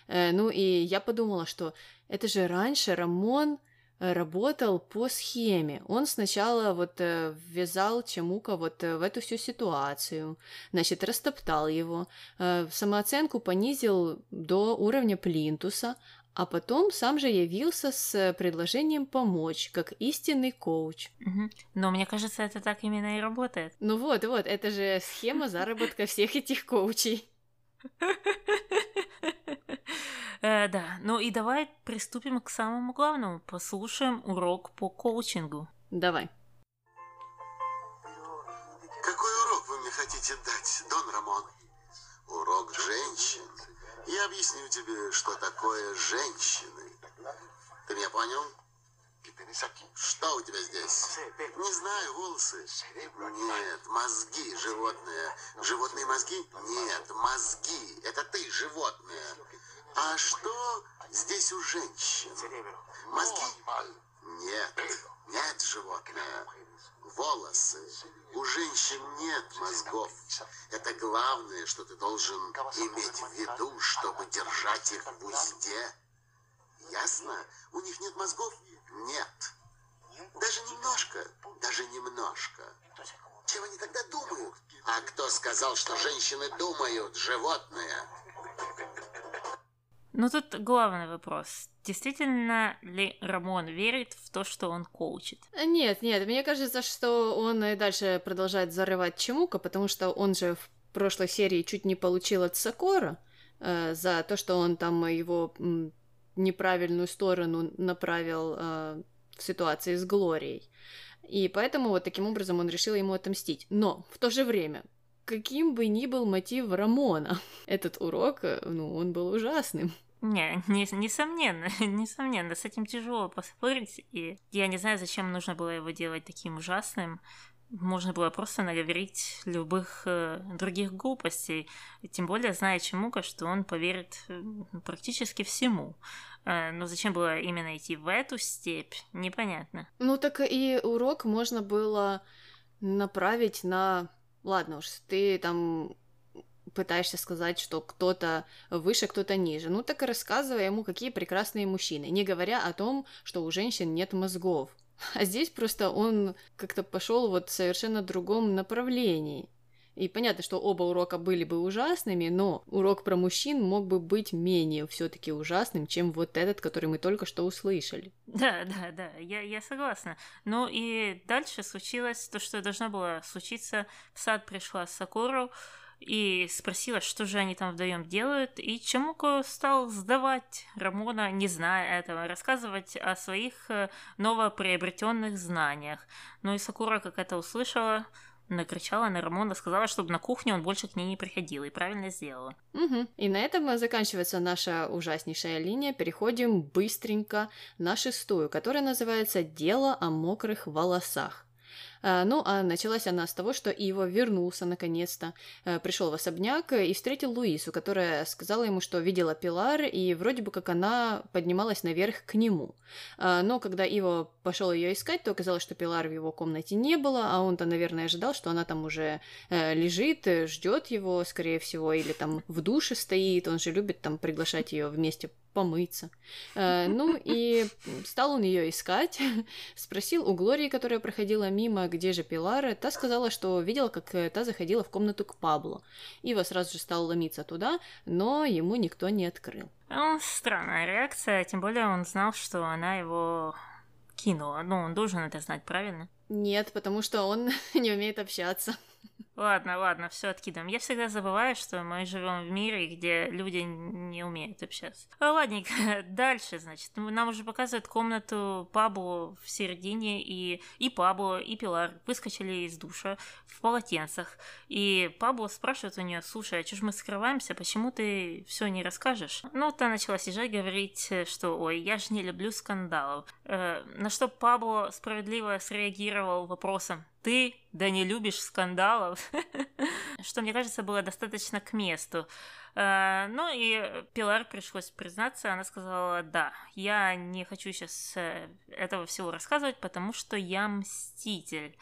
Э, ну и я подумала, что это же раньше Рамон работал по схеме. Он сначала вот э, ввязал Чемука вот э, в эту всю ситуацию, значит, растоптал его, э, самооценку понизил до уровня плинтуса, а потом сам же явился с предложением помочь, как истинный коуч. Угу. Но мне кажется, это так именно и работает. Ну вот, вот, это же схема заработка всех этих коучей. Э, да, ну и давай приступим к самому главному. Послушаем урок по коучингу. Давай. Какой урок вы мне хотите дать, Дон Рамон? Урок женщин. Я объясню тебе, что такое женщины. Ты меня понял? Что у тебя здесь? Не знаю, волосы. Нет, мозги, животные. Животные мозги? Нет, мозги. Это ты, животное. А что здесь у женщин? Мозги? Нет, нет, животное. Волосы. У женщин нет мозгов. Это главное, что ты должен иметь в виду, чтобы держать их в узде. Ясно? У них нет мозгов? Нет. Даже немножко, даже немножко. Чем они тогда думают? А кто сказал, что женщины думают, животные? Ну тут главный вопрос. Действительно ли Рамон верит в то, что он коучит? Нет, нет, мне кажется, что он и дальше продолжает зарывать Чемука, потому что он же в прошлой серии чуть не получил от Сокора э, за то, что он там его неправильную сторону направил э, в ситуации с Глорией. И поэтому вот таким образом он решил ему отомстить. Но в то же время, каким бы ни был мотив Рамона, этот урок, э, ну, он был ужасным. Не, не, несомненно, несомненно, с этим тяжело поспорить, и я не знаю, зачем нужно было его делать таким ужасным. Можно было просто наговорить любых э, других глупостей, тем более зная Чемука, что он поверит э, практически всему. Э, но зачем было именно идти в эту степь, непонятно. Ну так и урок можно было направить на... Ладно уж, ты там пытаешься сказать, что кто-то выше, кто-то ниже. Ну так и рассказывай ему, какие прекрасные мужчины, не говоря о том, что у женщин нет мозгов. А здесь просто он как-то пошел вот в совершенно другом направлении. И понятно, что оба урока были бы ужасными, но урок про мужчин мог бы быть менее все-таки ужасным, чем вот этот, который мы только что услышали. Да, да, да, я, я согласна. Ну и дальше случилось то, что должно было случиться. В сад пришла Сакуру, и спросила, что же они там вдвоем делают, и Чамуко стал сдавать Рамона, не зная этого, рассказывать о своих э, новоприобретенных знаниях. Ну и Сакура, как это услышала, накричала на Рамона, сказала, чтобы на кухне он больше к ней не приходил, и правильно сделала. Угу. И на этом заканчивается наша ужаснейшая линия. Переходим быстренько на шестую, которая называется «Дело о мокрых волосах». А, ну, а началась она с того, что Ива вернулся наконец-то, э, пришел в особняк и встретил Луису, которая сказала ему, что видела Пилар, и вроде бы как она поднималась наверх к нему. А, но когда Ива пошел ее искать, то оказалось, что Пилар в его комнате не было, а он-то, наверное, ожидал, что она там уже э, лежит, ждет его, скорее всего, или там в душе стоит, он же любит там приглашать ее вместе помыться. Э, ну и стал он ее искать, спросил у Глории, которая проходила мимо, где же Пилара. Та сказала, что видела, как э, та заходила в комнату к Пабло. Ива сразу же стал ломиться туда, но ему никто не открыл. Ну, странная реакция, тем более он знал, что она его кинула. Ну, он должен это знать, правильно? Нет, потому что он не умеет общаться. Ладно, ладно, все откидываем. Я всегда забываю, что мы живем в мире, где люди не умеют общаться. А, ладненько, дальше, значит. Нам уже показывают комнату Пабло в середине, и, и Пабло, и Пилар выскочили из душа в полотенцах. И Пабло спрашивает у нее, слушай, а что ж мы скрываемся, почему ты все не расскажешь? Ну, та начала сижать, говорить, что, ой, я же не люблю скандалов. Э, на что Пабло справедливо среагировал вопросом, ты, да не любишь скандалов, что, мне кажется, было достаточно к месту. Э, ну и Пилар пришлось признаться, она сказала, да, я не хочу сейчас э, этого всего рассказывать, потому что я мститель.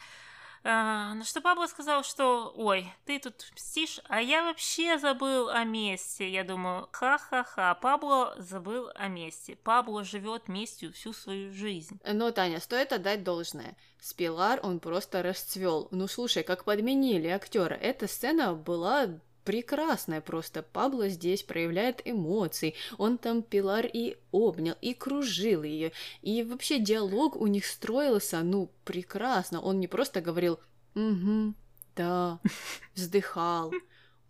А, на что Пабло сказал, что «Ой, ты тут мстишь, а я вообще забыл о месте». Я думаю, ха-ха-ха, Пабло забыл о месте. Пабло живет местью всю свою жизнь. Но, Таня, стоит отдать должное. С Пилар он просто расцвел. Ну, слушай, как подменили актера. Эта сцена была прекрасная просто. Пабло здесь проявляет эмоции. Он там Пилар и обнял, и кружил ее. И вообще диалог у них строился, ну, прекрасно. Он не просто говорил «Угу, да», вздыхал.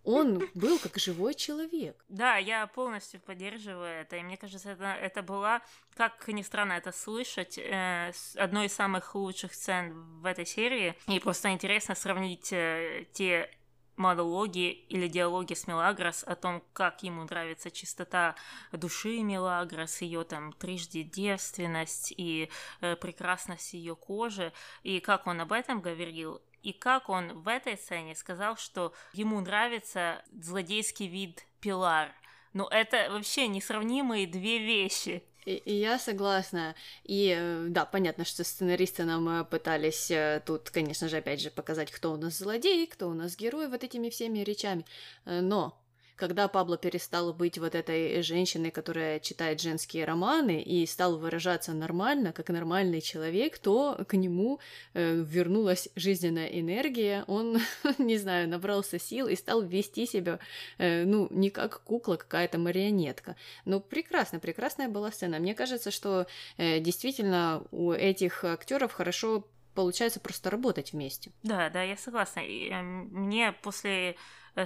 Он был как живой человек. Да, я полностью поддерживаю это. И мне кажется, это, это была, как ни странно это слышать, э, одной из самых лучших сцен в этой серии. И просто интересно сравнить э, те монологи или диалоги с Мелагрос о том, как ему нравится чистота души Мелагрос, ее там трижды девственность и э, прекрасность ее кожи, и как он об этом говорил, и как он в этой сцене сказал, что ему нравится злодейский вид Пилар. Ну, это вообще несравнимые две вещи. И, и я согласна. И э, да, понятно, что сценаристы нам э, пытались э, тут, конечно же, опять же, показать, кто у нас злодей, кто у нас герой вот этими всеми речами. Но когда Пабло перестал быть вот этой женщиной, которая читает женские романы, и стал выражаться нормально, как нормальный человек, то к нему э, вернулась жизненная энергия, он, не знаю, набрался сил и стал вести себя, э, ну, не как кукла, какая-то марионетка. Ну, прекрасно, прекрасная была сцена. Мне кажется, что э, действительно у этих актеров хорошо получается просто работать вместе. Да, да, я согласна. И, э, мне после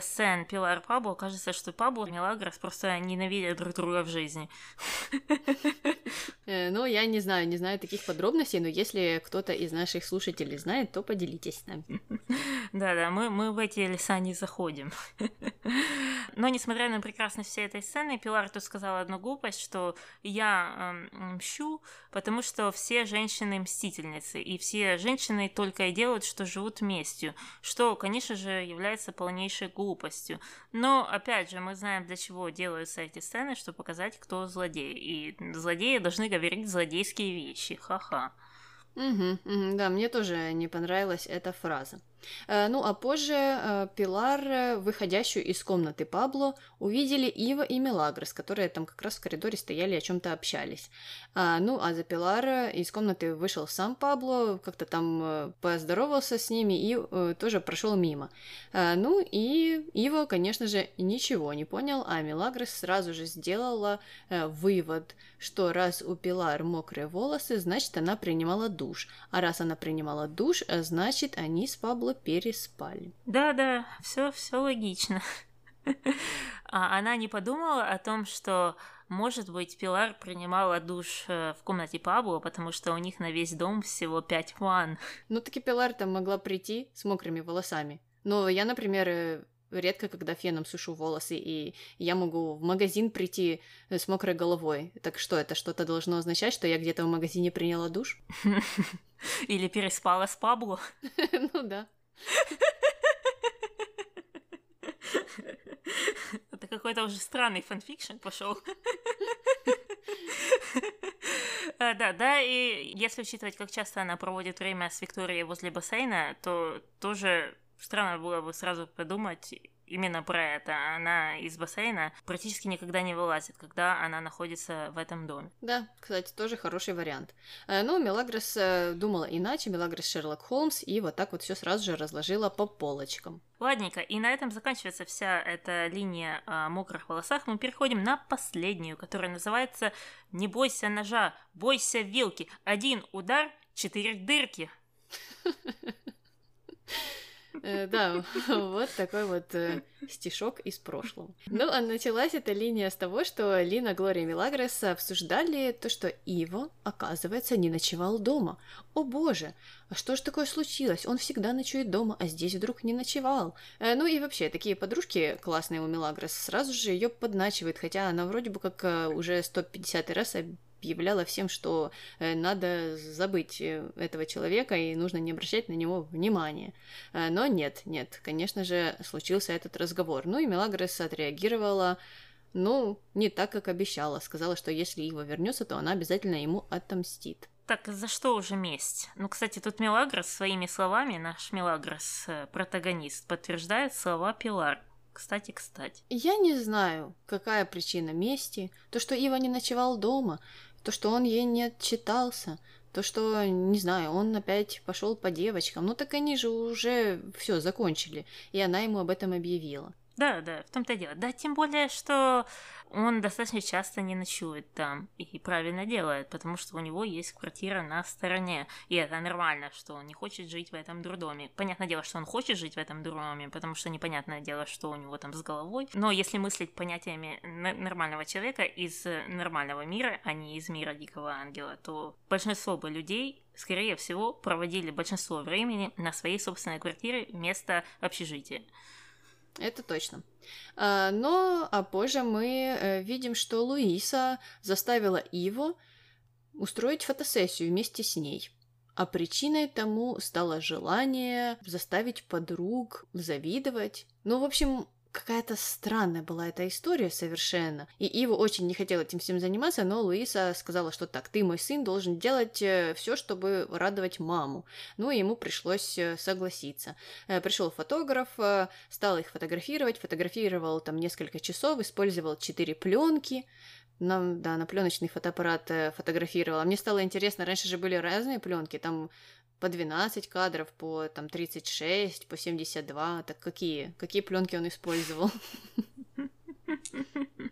сцен Пилар Пабло, кажется, что Пабло и Мелагрос просто ненавидят друг друга в жизни. Э, ну, я не знаю, не знаю таких подробностей, но если кто-то из наших слушателей знает, то поделитесь с нами. Да-да, мы, мы в эти леса не заходим. Но, несмотря на прекрасность всей этой сцены, Пилар тут сказала одну глупость, что я э, мщу, потому что все женщины мстительницы, и все женщины только и делают, что живут местью, что, конечно же, является полнейшей глупостью. Но, опять же, мы знаем, для чего делаются эти сцены, чтобы показать, кто злодей. И злодеи должны говорить злодейские вещи. Ха-ха. Угу, угу, да, мне тоже не понравилась эта фраза. Э, ну а позже э, Пилар, э, выходящую из комнаты Пабло, увидели Ива и Мелагрос, которые там как раз в коридоре стояли и о чем-то общались. А, ну а за Пилара из комнаты вышел сам Пабло, как-то там поздоровался с ними и тоже прошел мимо. Ну и Ива, конечно же, ничего не понял, а Мелагрос сразу же сделала вывод, что раз у Пилар мокрые волосы, значит она принимала душ. А раз она принимала душ, значит они с Пабло Пабло переспали. Да-да, все, все логично. А она не подумала о том, что, может быть, Пилар принимала душ э, в комнате Пабло, потому что у них на весь дом всего пять ванн. Ну, таки Пилар там могла прийти с мокрыми волосами. Но я, например, э, редко когда феном сушу волосы, и я могу в магазин прийти с мокрой головой. Так что, это что-то должно означать, что я где-то в магазине приняла душ? Или переспала с Пабло? Ну да. Это какой-то уже странный fanfiction пошел. А, да, да, и если учитывать, как часто она проводит время с Викторией возле бассейна, то тоже странно было бы сразу подумать именно про это. Она из бассейна практически никогда не вылазит, когда она находится в этом доме. Да, кстати, тоже хороший вариант. Э, ну, Милагрос э, думала иначе, Милагрос Шерлок Холмс, и вот так вот все сразу же разложила по полочкам. Ладненько, и на этом заканчивается вся эта линия о мокрых волосах. Мы переходим на последнюю, которая называется «Не бойся ножа, бойся вилки. Один удар, четыре дырки». Э, да, вот такой вот э, стишок из прошлого. Ну, а началась эта линия с того, что Лина, Глория и Мелагрос обсуждали то, что Иво, оказывается, не ночевал дома. О боже, а что ж такое случилось? Он всегда ночует дома, а здесь вдруг не ночевал. Э, ну и вообще, такие подружки классные у Мелагрос сразу же ее подначивают, хотя она вроде бы как уже 150 раз объявляла всем, что э, надо забыть э, этого человека и нужно не обращать на него внимания. Э, но нет, нет, конечно же, случился этот разговор. Ну и Мелагрос отреагировала ну, не так, как обещала. Сказала, что если его вернется, то она обязательно ему отомстит. Так, за что уже месть? Ну, кстати, тут Мелагрос своими словами, наш Мелагрос, протагонист, подтверждает слова Пилар. Кстати, кстати. Я не знаю, какая причина мести. То, что Ива не ночевал дома, то, что он ей не отчитался, то, что, не знаю, он опять пошел по девочкам. Ну так они же уже все закончили, и она ему об этом объявила. Да, да, в том-то дело. Да, тем более, что он достаточно часто не ночует там и правильно делает, потому что у него есть квартира на стороне, и это нормально, что он не хочет жить в этом дурдоме. Понятное дело, что он хочет жить в этом дурдоме, потому что непонятное дело, что у него там с головой. Но если мыслить понятиями нормального человека из нормального мира, а не из мира дикого ангела, то большинство бы людей скорее всего, проводили большинство времени на своей собственной квартире вместо общежития. Это точно. А, но а позже мы э, видим, что Луиса заставила Иво устроить фотосессию вместе с ней. А причиной тому стало желание заставить подруг завидовать. Ну, в общем, какая-то странная была эта история совершенно. И Ива очень не хотела этим всем заниматься, но Луиса сказала, что так, ты, мой сын, должен делать э, все, чтобы радовать маму. Ну, ему пришлось э, согласиться. Э, Пришел фотограф, стал их фотографировать, фотографировал там несколько часов, использовал четыре пленки, нам, да, на пленочный фотоаппарат фотографировала. Мне стало интересно, раньше же были разные пленки, там по 12 кадров, по там 36, по 72. Так какие? Какие пленки он использовал?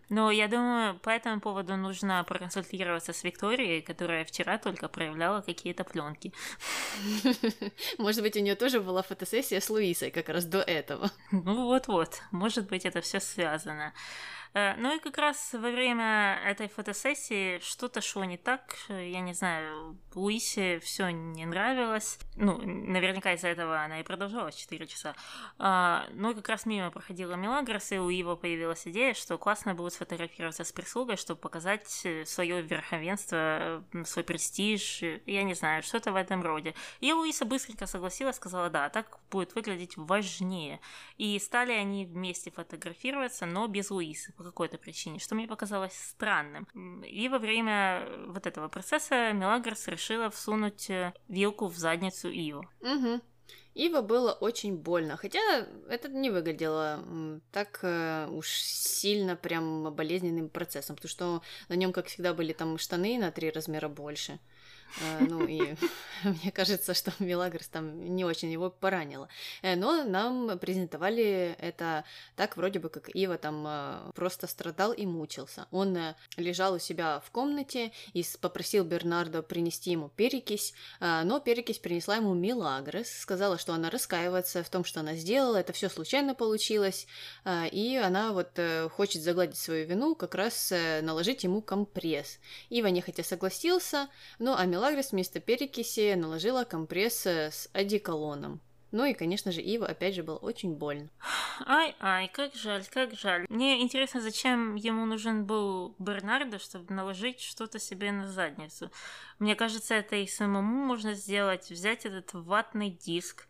Но я думаю, по этому поводу нужно проконсультироваться с Викторией, которая вчера только проявляла какие-то пленки. Может быть, у нее тоже была фотосессия с Луисой как раз до этого. Ну вот-вот, может быть, это все связано. Э, ну и как раз во время этой фотосессии что-то шло не так. Я не знаю, Луисе все не нравилось. Ну, наверняка из-за этого она и продолжалась 4 часа. А, ну и как раз мимо проходила Мелагрос, и у Ива появилась идея, что классно будет сфотографироваться с прислугой, чтобы показать свое верховенство, свой престиж. Я не знаю, что-то в этом роде. И Луиса быстренько согласилась, сказала, да, так будет выглядеть важнее. И стали они вместе фотографироваться, но без Луисы какой-то причине, что мне показалось странным. И во время вот этого процесса Мелагрос решила всунуть э, вилку в задницу Иву. Угу. Ива было очень больно, хотя это не выглядело так э, уж сильно прям болезненным процессом, потому что на нем, как всегда, были там штаны на три размера больше. Э, ну и мне кажется, что Мелагрос там не очень его поранила. Э, но нам презентовали это так, вроде бы, как Ива там э, просто страдал и мучился. Он лежал у себя в комнате и попросил Бернардо принести ему перекись, но перекись принесла ему Мелагрос, сказала, что она раскаивается в том, что она сделала, это все случайно получилось, и она вот хочет загладить свою вину, как раз наложить ему компресс. Ива нехотя согласился, но а Мелагрос вместо перекиси наложила компресс с одеколоном. Ну и, конечно же, Ива опять же был очень больно. Ай-ай, как жаль, как жаль. Мне интересно, зачем ему нужен был Бернардо, чтобы наложить что-то себе на задницу. Мне кажется, это и самому можно сделать. Взять этот ватный диск,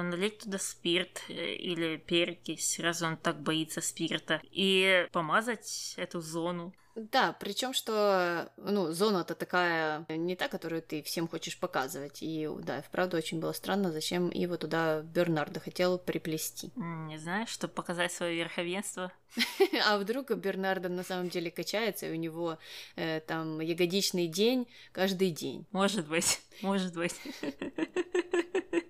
налить туда спирт э, или перекись, раз он так боится спирта, и помазать эту зону. Да, причем что, ну, зона-то такая не та, которую ты всем хочешь показывать. И да, вправду очень было странно, зачем его туда Бернардо хотел приплести. Не знаю, чтобы показать свое верховенство. А вдруг Бернардо на самом деле качается, и у него э, там ягодичный день каждый день. Может быть, может быть.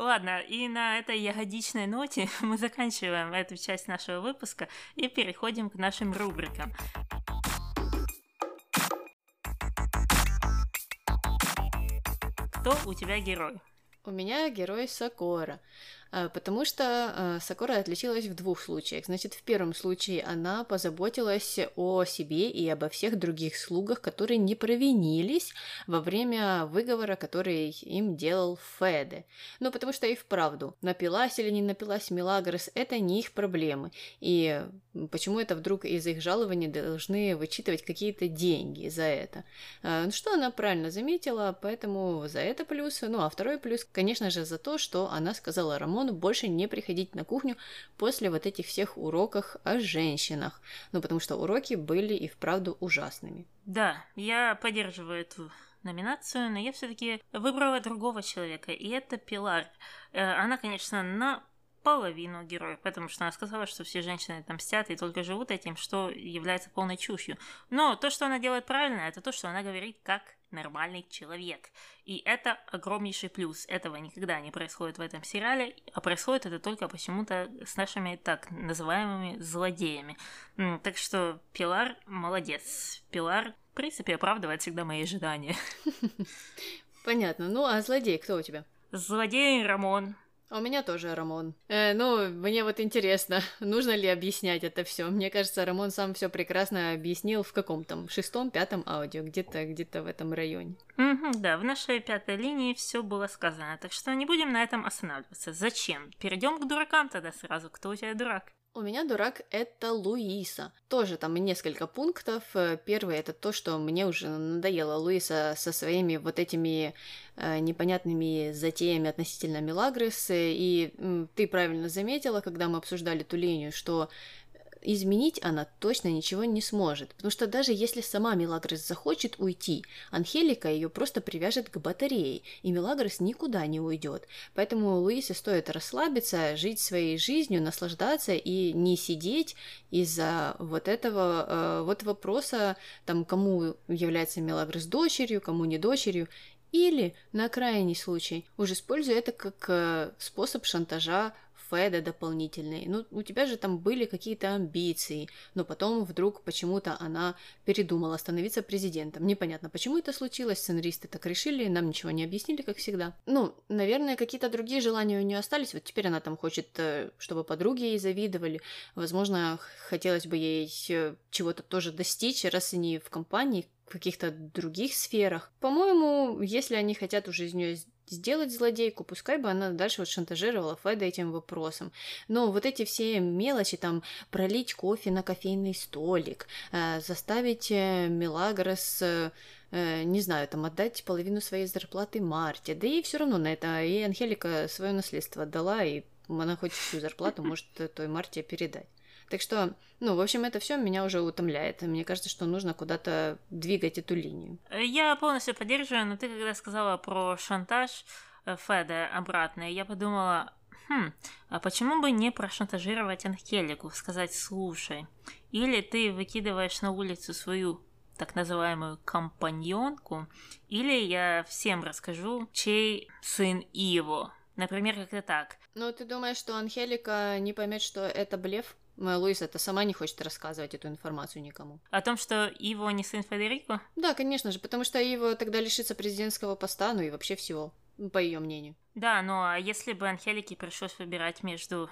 Ладно, и на этой ягодичной ноте мы заканчиваем эту часть нашего выпуска и переходим к нашим рубрикам. Кто у тебя герой? У меня герой Сокора. А, потому что а, Сакура отличилась в двух случаях. Значит, в первом случае она позаботилась о себе и обо всех других слугах, которые не провинились во время выговора, который им делал Феде. Ну, потому что и вправду, напилась или не напилась Милагрос, это не их проблемы. И почему это вдруг из их жалований должны вычитывать какие-то деньги за это? А, ну, что она правильно заметила, поэтому за это плюс. Ну, а второй плюс, конечно же, за то, что она сказала Рамону, Рамону больше не приходить на кухню после вот этих всех уроков о женщинах. Ну, потому что уроки были и вправду ужасными. Да, я поддерживаю эту номинацию, но я все-таки выбрала другого человека, и это Пилар. Э, она, конечно, на половину героев, потому что она сказала, что все женщины там мстят и только живут этим, что является полной чушью. Но то, что она делает правильно, это то, что она говорит как нормальный человек. И это огромнейший плюс. Этого никогда не происходит в этом сериале, а происходит это только почему-то с нашими так называемыми злодеями. Так что Пилар молодец. Пилар, в принципе, оправдывает всегда мои ожидания. Понятно. Ну, а злодей кто у тебя? Злодей Рамон. А у меня тоже Рамон. Э, ну, мне вот интересно, нужно ли объяснять это все. Мне кажется, Рамон сам все прекрасно объяснил в каком там шестом, пятом аудио, где-то где-то в этом районе. Угу, да, в нашей пятой линии все было сказано, так что не будем на этом останавливаться. Зачем? Перейдем к дуракам тогда сразу. Кто у тебя дурак? У меня дурак это Луиса. Тоже там несколько пунктов. Э, первый это то, что мне уже надоело Луиса со своими вот этими э, непонятными затеями относительно Мелагрос. И ты правильно заметила, когда мы обсуждали ту линию, что изменить она точно ничего не сможет, потому что даже если сама Мелагрос захочет уйти, Анхелика ее просто привяжет к батарее, и Мелагрос никуда не уйдет. Поэтому Луисе стоит расслабиться, жить своей жизнью, наслаждаться и не сидеть из-за вот этого э, вот вопроса, там, кому является Мелагрос дочерью, кому не дочерью, или, на крайний случай, уже используя это как э, способ шантажа Феда дополнительные. Ну, у тебя же там были какие-то амбиции, но потом вдруг почему-то она передумала становиться президентом. Непонятно, почему это случилось, сценаристы так решили, нам ничего не объяснили, как всегда. Ну, наверное, какие-то другие желания у нее остались, вот теперь она там хочет, э, чтобы подруги ей завидовали, возможно, хотелось бы ей э, чего-то тоже достичь, раз они в компании, в каких-то других сферах. По-моему, если они хотят уже из нее сделать злодейку, пускай бы она дальше вот шантажировала Феда этим вопросом. Но вот эти все мелочи, там, пролить кофе на кофейный столик, э, заставить э, Мелагрос... Э, э, не знаю, там отдать половину своей зарплаты Марте. Да ей все равно на это. И Анхелика свое наследство отдала, и она хоть всю зарплату может той Марте передать. Так что, ну, в общем, это все меня уже утомляет. Мне кажется, что нужно куда-то двигать эту линию. Я полностью поддерживаю, но ты когда сказала про шантаж э, Феда обратно, я подумала, хм, а почему бы не прошантажировать Анхелику, сказать, слушай, или ты выкидываешь на улицу свою так называемую компаньонку, или я всем расскажу, чей сын Иво. Например, как-то так. Ну, ты думаешь, что Анхелика не поймет, что это блеф? Моя Луиза это сама не хочет рассказывать эту информацию никому. О том, что Иво не сын Федерико? Да, конечно же, потому что Иво тогда лишится президентского поста, ну и вообще всего, по ее мнению. Да, ну а если бы Анхелике пришлось выбирать между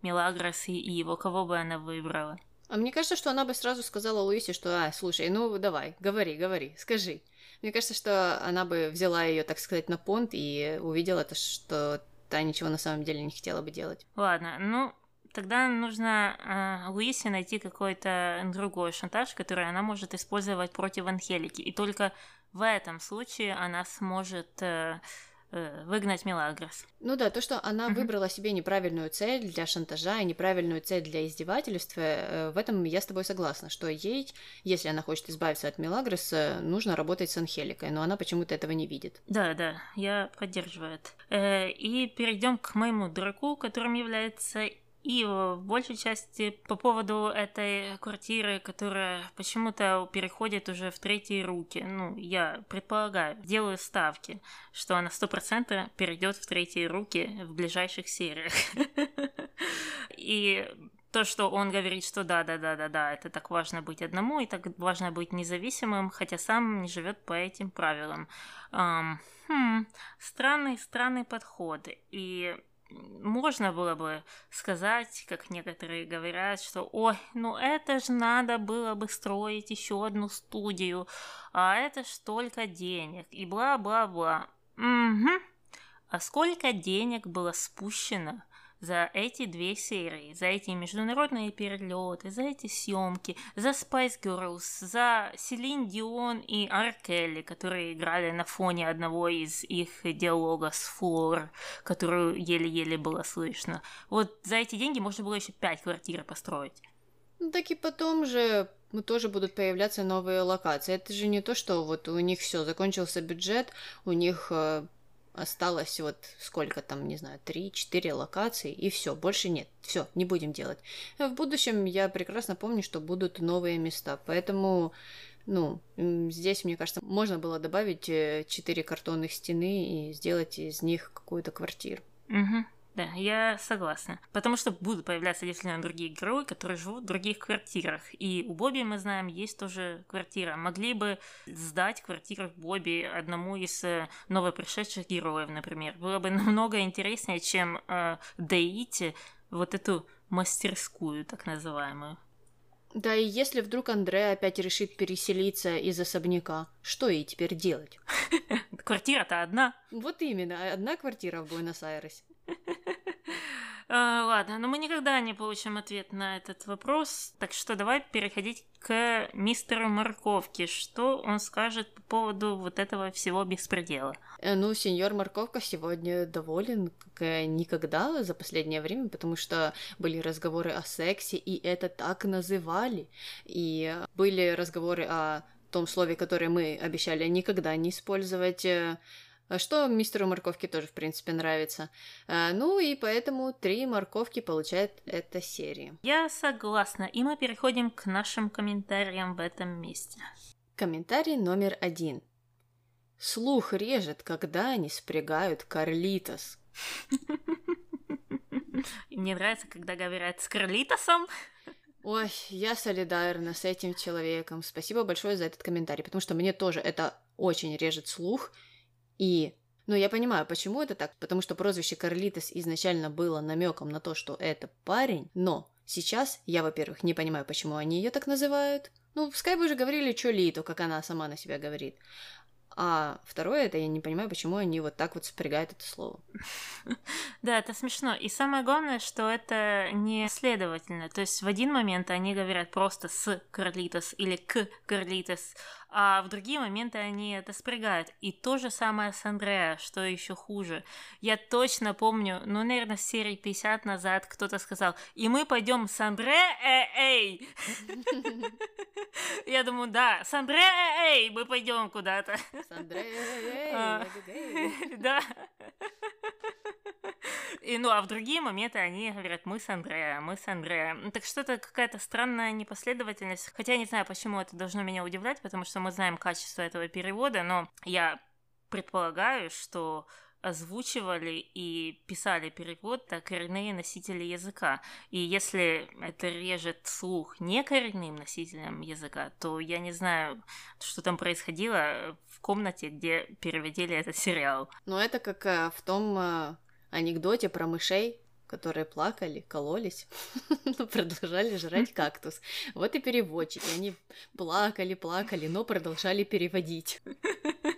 Мелагрос и его, кого бы она выбрала? А мне кажется, что она бы сразу сказала Луисе, что, а, слушай, ну давай, говори, говори, скажи. Мне кажется, что она бы взяла ее, так сказать, на понт и увидела то, что та ничего на самом деле не хотела бы делать. Ладно, ну, тогда нужно э, Луисе найти какой-то другой шантаж, который она может использовать против Анхелики. И только в этом случае она сможет э, э, выгнать Мелагрос. Ну да, то, что она выбрала себе неправильную цель для шантажа и неправильную цель для издевательства, э, в этом я с тобой согласна, что ей, если она хочет избавиться от Мелагрос, э, нужно работать с Анхеликой, но она почему-то этого не видит. Да, да, я поддерживаю это. Э, и перейдем к моему дураку, которым является и в большей части по поводу этой квартиры, которая почему-то переходит уже в третьи руки. Ну, я предполагаю, делаю ставки, что она сто процентов перейдет в третьи руки в ближайших сериях. И то, что он говорит, что да, да, да, да, да, это так важно быть одному, и так важно быть независимым, хотя сам не живет по этим правилам. Um, хм, странный, странный подход. И можно было бы сказать, как некоторые говорят, что ой, ну это же надо было бы строить еще одну студию, а это ж столько денег, и бла-бла-бла. Угу. А сколько денег было спущено за эти две серии, за эти международные перелеты, за эти съемки, за Spice Girls, за Селин Дион и Аркелли, которые играли на фоне одного из их диалога с Флор, которую еле-еле было слышно. Вот за эти деньги можно было еще пять квартир построить. Ну, так и потом же ну, тоже будут появляться новые локации. Это же не то, что вот у них все, закончился бюджет, у них э, осталось вот сколько там, не знаю, 3-4 локации, и все, больше нет. Все, не будем делать. В будущем я прекрасно помню, что будут новые места, поэтому, ну, здесь, мне кажется, можно было добавить 4 э, картонных стены и сделать из них какую-то квартиру. Угу. Да, я согласна. Потому что будут появляться действительно другие герои, которые живут в других квартирах. И у Бобби, мы знаем, есть тоже квартира. Могли бы сдать квартиру Бобби одному из э, новопришедших героев, например. Было бы намного интереснее, чем э, доить вот эту мастерскую, так называемую. Да и если вдруг Андре опять решит переселиться из особняка, что ей теперь делать? Квартира-то одна. Вот именно, одна квартира в Буэнос-Айресе. А, ладно, но мы никогда не получим ответ на этот вопрос, так что давай переходить к мистеру Морковке. Что он скажет по поводу вот этого всего беспредела? Э, ну, сеньор Морковка сегодня доволен, как никогда за последнее время, потому что были разговоры о сексе, и это так называли. И были разговоры о том слове, которое мы обещали никогда не использовать э, что мистеру морковке тоже, в принципе, нравится. А, ну и поэтому три морковки получает эта серия. Я согласна. И мы переходим к нашим комментариям в этом месте. Комментарий номер один. Слух режет, когда они спрягают Карлитос. Мне нравится, когда говорят с Карлитосом. Ой, я солидарна с этим человеком. Спасибо большое за этот комментарий, потому что мне тоже это очень режет слух. И но я понимаю, почему это так, потому что прозвище Карлитес изначально было намеком на то, что это парень, но сейчас я, во-первых, не понимаю, почему они ее так называют. Ну, в Skype уже говорили Чолито, как она сама на себя говорит. А второе, это я не понимаю, почему они вот так вот спрягают это слово. Да, это смешно. И самое главное, что это не следовательно. То есть в один момент они говорят просто с Карлитос или к Карлитос, а в другие моменты они это спрягают. И то же самое с Андреа, что еще хуже. Я точно помню, ну, наверное, серии 50 назад кто-то сказал, и мы пойдем с Андре эй. Я думаю, да, с Андре эй, мы пойдем куда-то. С Андре эй, Да. И, ну, а в другие моменты они говорят, мы с Андреа, мы с Андреа. Так что это какая-то странная непоследовательность. Хотя я не знаю, почему это должно меня удивлять, потому что мы знаем качество этого перевода, но я предполагаю, что озвучивали и писали перевод так коренные носители языка. И если это режет слух не коренным носителям языка, то я не знаю, что там происходило в комнате, где переводили этот сериал. Ну, это как э, в том э, анекдоте про мышей, которые плакали, кололись, но продолжали жрать кактус. Вот и переводчики, они плакали, плакали, но продолжали переводить.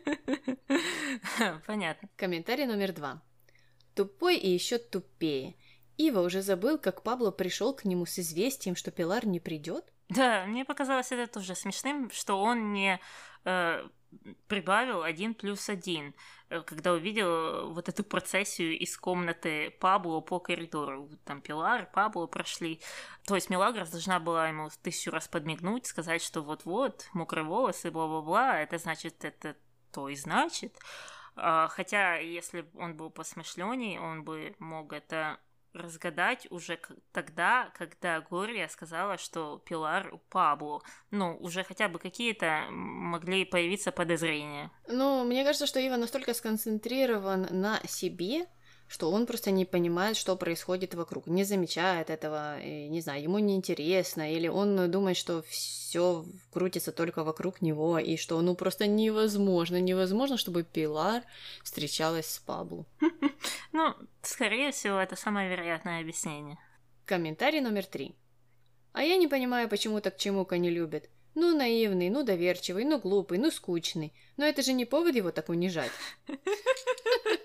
Понятно. Комментарий номер два. Тупой и еще тупее. Ива уже забыл, как Пабло пришел к нему с известием, что Пилар не придет? Да, мне показалось это тоже смешным, что он не э, прибавил один плюс один, э, когда увидел вот эту процессию из комнаты Пабло по коридору. Там Пилар, Пабло прошли. То есть Мелагрос должна была ему тысячу раз подмигнуть, сказать, что вот-вот, мокрые волосы, бла-бла-бла, это значит, это то и значит. А, хотя, если он был посмышленней, он бы мог это разгадать уже тогда, когда Глория сказала, что Пилар у Пабло. Ну, уже хотя бы какие-то могли появиться подозрения. Ну, мне кажется, что Ива настолько сконцентрирован на себе, что он просто не понимает, что происходит вокруг, не замечает этого, и, не знаю, ему неинтересно, или он думает, что все крутится только вокруг него, и что ну просто невозможно, невозможно, чтобы Пилар встречалась с Пабло. Ну, скорее всего, это самое вероятное объяснение. Комментарий номер три. А я не понимаю, почему так Чемука не любит. Ну, наивный, ну, доверчивый, ну, глупый, ну, скучный. Но это же не повод его так унижать.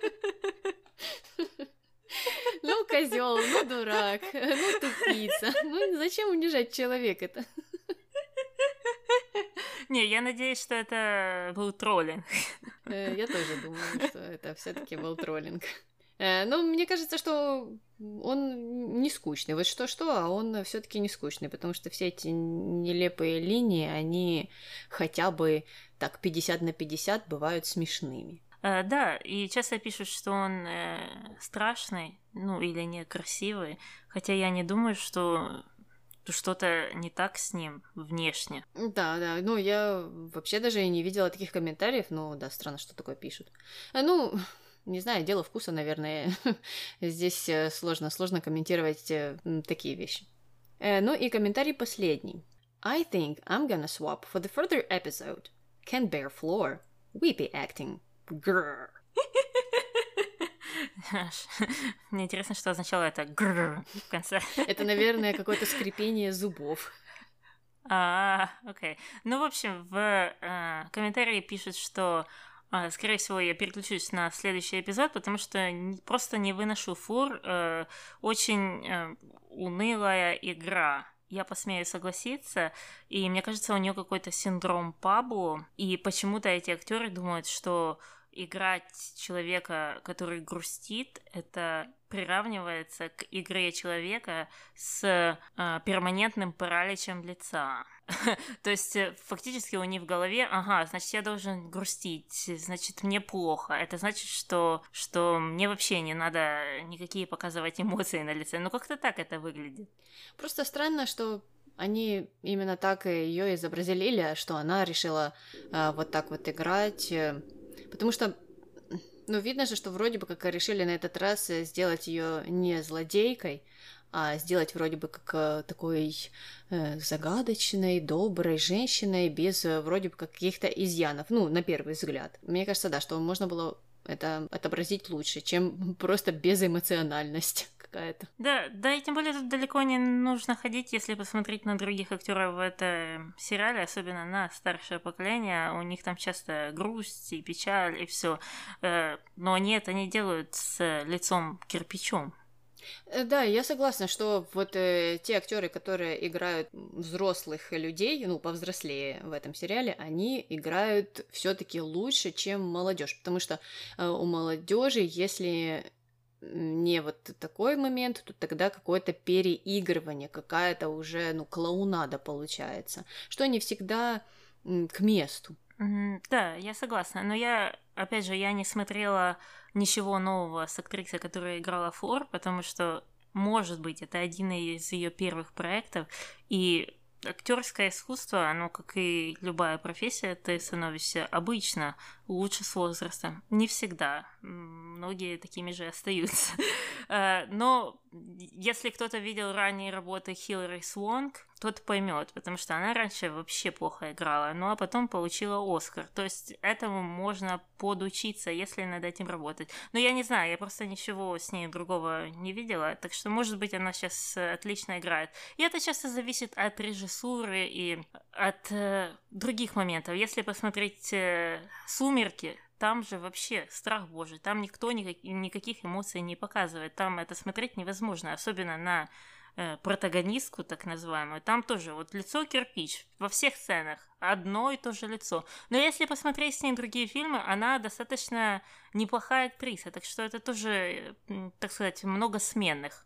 Ну, козел, ну, дурак, ну, тупица. Ну, зачем унижать человека-то? Не, я надеюсь, что это был троллинг. Э, я тоже думаю, что это все-таки был троллинг. Э, но мне кажется, что он не скучный. Вот что-что, а он все-таки не скучный, потому что все эти нелепые линии, они хотя бы так 50 на 50 бывают смешными. Э, да, и часто пишут, что он э, страшный, ну или некрасивый, хотя я не думаю, что что-то не так с ним внешне. Да, да, ну я вообще даже и не видела таких комментариев, ну да, странно, что такое пишут. А, ну, Не знаю, дело вкуса, наверное. Здесь э, сложно, сложно комментировать э, такие вещи. Э, ну и комментарий последний. I think I'm gonna swap for the further episode. Can bear floor. Weepy acting. Grrr. Мне интересно, что означало это гррр в конце. Это, наверное, какое-то скрипение зубов. А, окей. Ну, в общем, в э, комментарии пишут, что э, Скорее всего, я переключусь на следующий эпизод, потому что просто не выношу фур. Э, очень унылая игра. Я посмею согласиться, и мне кажется, у нее какой-то синдром Пабло, и почему-то эти актеры думают, что играть человека, который грустит, это приравнивается к игре человека с э, перманентным параличем лица. То есть э, фактически у них в голове, ага, значит, я должен грустить, значит, мне плохо. Это значит, что, что мне вообще не надо никакие показывать эмоции на лице. Ну, как-то так это выглядит. Просто странно, что они именно так ее изобразили, что она решила э, вот так вот играть. Э, потому что ну, видно же, что вроде бы как решили на этот раз э, сделать ее не злодейкой, а сделать вроде бы как э, такой э, загадочной, доброй женщиной без э, вроде бы каких-то изъянов. Ну, на первый взгляд. Мне кажется, да, что можно было это отобразить лучше, чем просто безэмоциональность какая-то. Да, да, и тем более тут далеко не нужно ходить, если посмотреть на других актеров в этом сериале, особенно на старшее поколение, у них там часто грусть и печаль и все, э, но они это не делают с лицом кирпичом. Э, да, я согласна, что вот э, те актеры, которые играют взрослых людей, ну, повзрослее в этом сериале, они играют все-таки лучше, чем молодежь. Потому что э, у молодежи, если не вот такой момент, то тогда какое-то переигрывание, какая-то уже, ну, клоунада получается, что не всегда к месту. Да, я согласна. Но я, опять же, я не смотрела ничего нового с актрисой, которая играла Флор, потому что, может быть, это один из ее первых проектов, и актерское искусство, оно, как и любая профессия, ты становишься обычно лучше с возрастом. Не всегда. Многие такими же остаются. Э, но если кто-то видел ранние работы Хиллари Свонг, тот поймет, потому что она раньше вообще плохо играла, ну а потом получила Оскар. То есть этому можно подучиться, если над этим работать. Но я не знаю, я просто ничего с ней другого не видела, так что, может быть, она сейчас отлично играет. И это часто зависит от режиссуры и от э, других моментов. Если посмотреть э, «Сумерки», там же вообще страх божий, там никто никак, никаких эмоций не показывает, там это смотреть невозможно, особенно на э, протагонистку, так называемую, там тоже вот лицо кирпич во всех сценах, одно и то же лицо. Но если посмотреть с ней другие фильмы, она достаточно неплохая актриса, так что это тоже, так сказать, много сменных.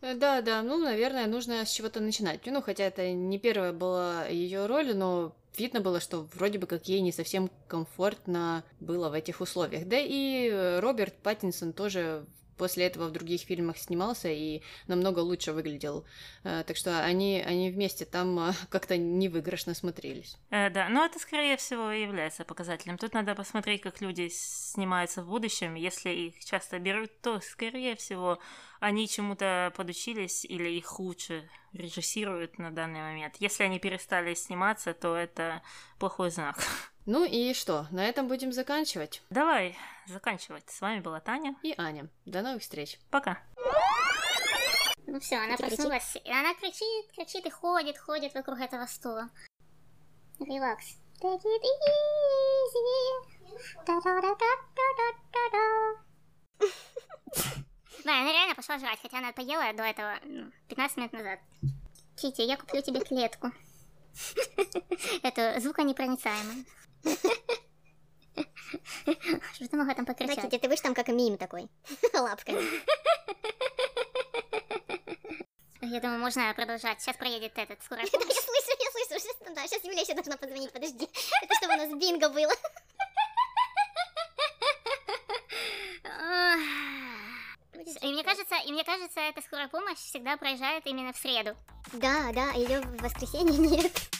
Э, да, да, ну, наверное, нужно с чего-то начинать. Ну, хотя это не первая была ее роль, но видно было, что вроде бы как ей не совсем комфортно было в этих условиях. Да и э, Роберт Паттинсон тоже после этого в других фильмах снимался и намного лучше выглядел. Э, так что они, они вместе там э, как-то невыигрышно смотрелись. Э, да, но это, скорее всего, является показателем. Тут надо посмотреть, как люди снимаются в будущем. Если их часто берут, то, скорее всего, они чему-то подучились или их лучше режиссируют на данный момент. Если они перестали сниматься, то это плохой знак. Ну и что, на этом будем заканчивать? Давай заканчивать. С вами была Таня и Аня. До новых встреч. Пока. Ну все, она проснулась, и она кричит, кричит и ходит, ходит вокруг этого стула. Релакс. Take it easy. Да, она реально пошла жрать, хотя она поела до этого 15 минут назад. Кити, я куплю тебе клетку. Это звуконепроницаемый. Что ты могла там покричать? Кити, ты будешь там как мим такой, лапками. Я думаю, можно продолжать. Сейчас проедет этот скоро. Да, я слышу, я слышу. Да, сейчас Юля еще должна позвонить, подожди. Это чтобы у нас бинго было. И мне кажется, и мне кажется, эта скорая помощь всегда проезжает именно в среду. Да, да, ее в воскресенье нет.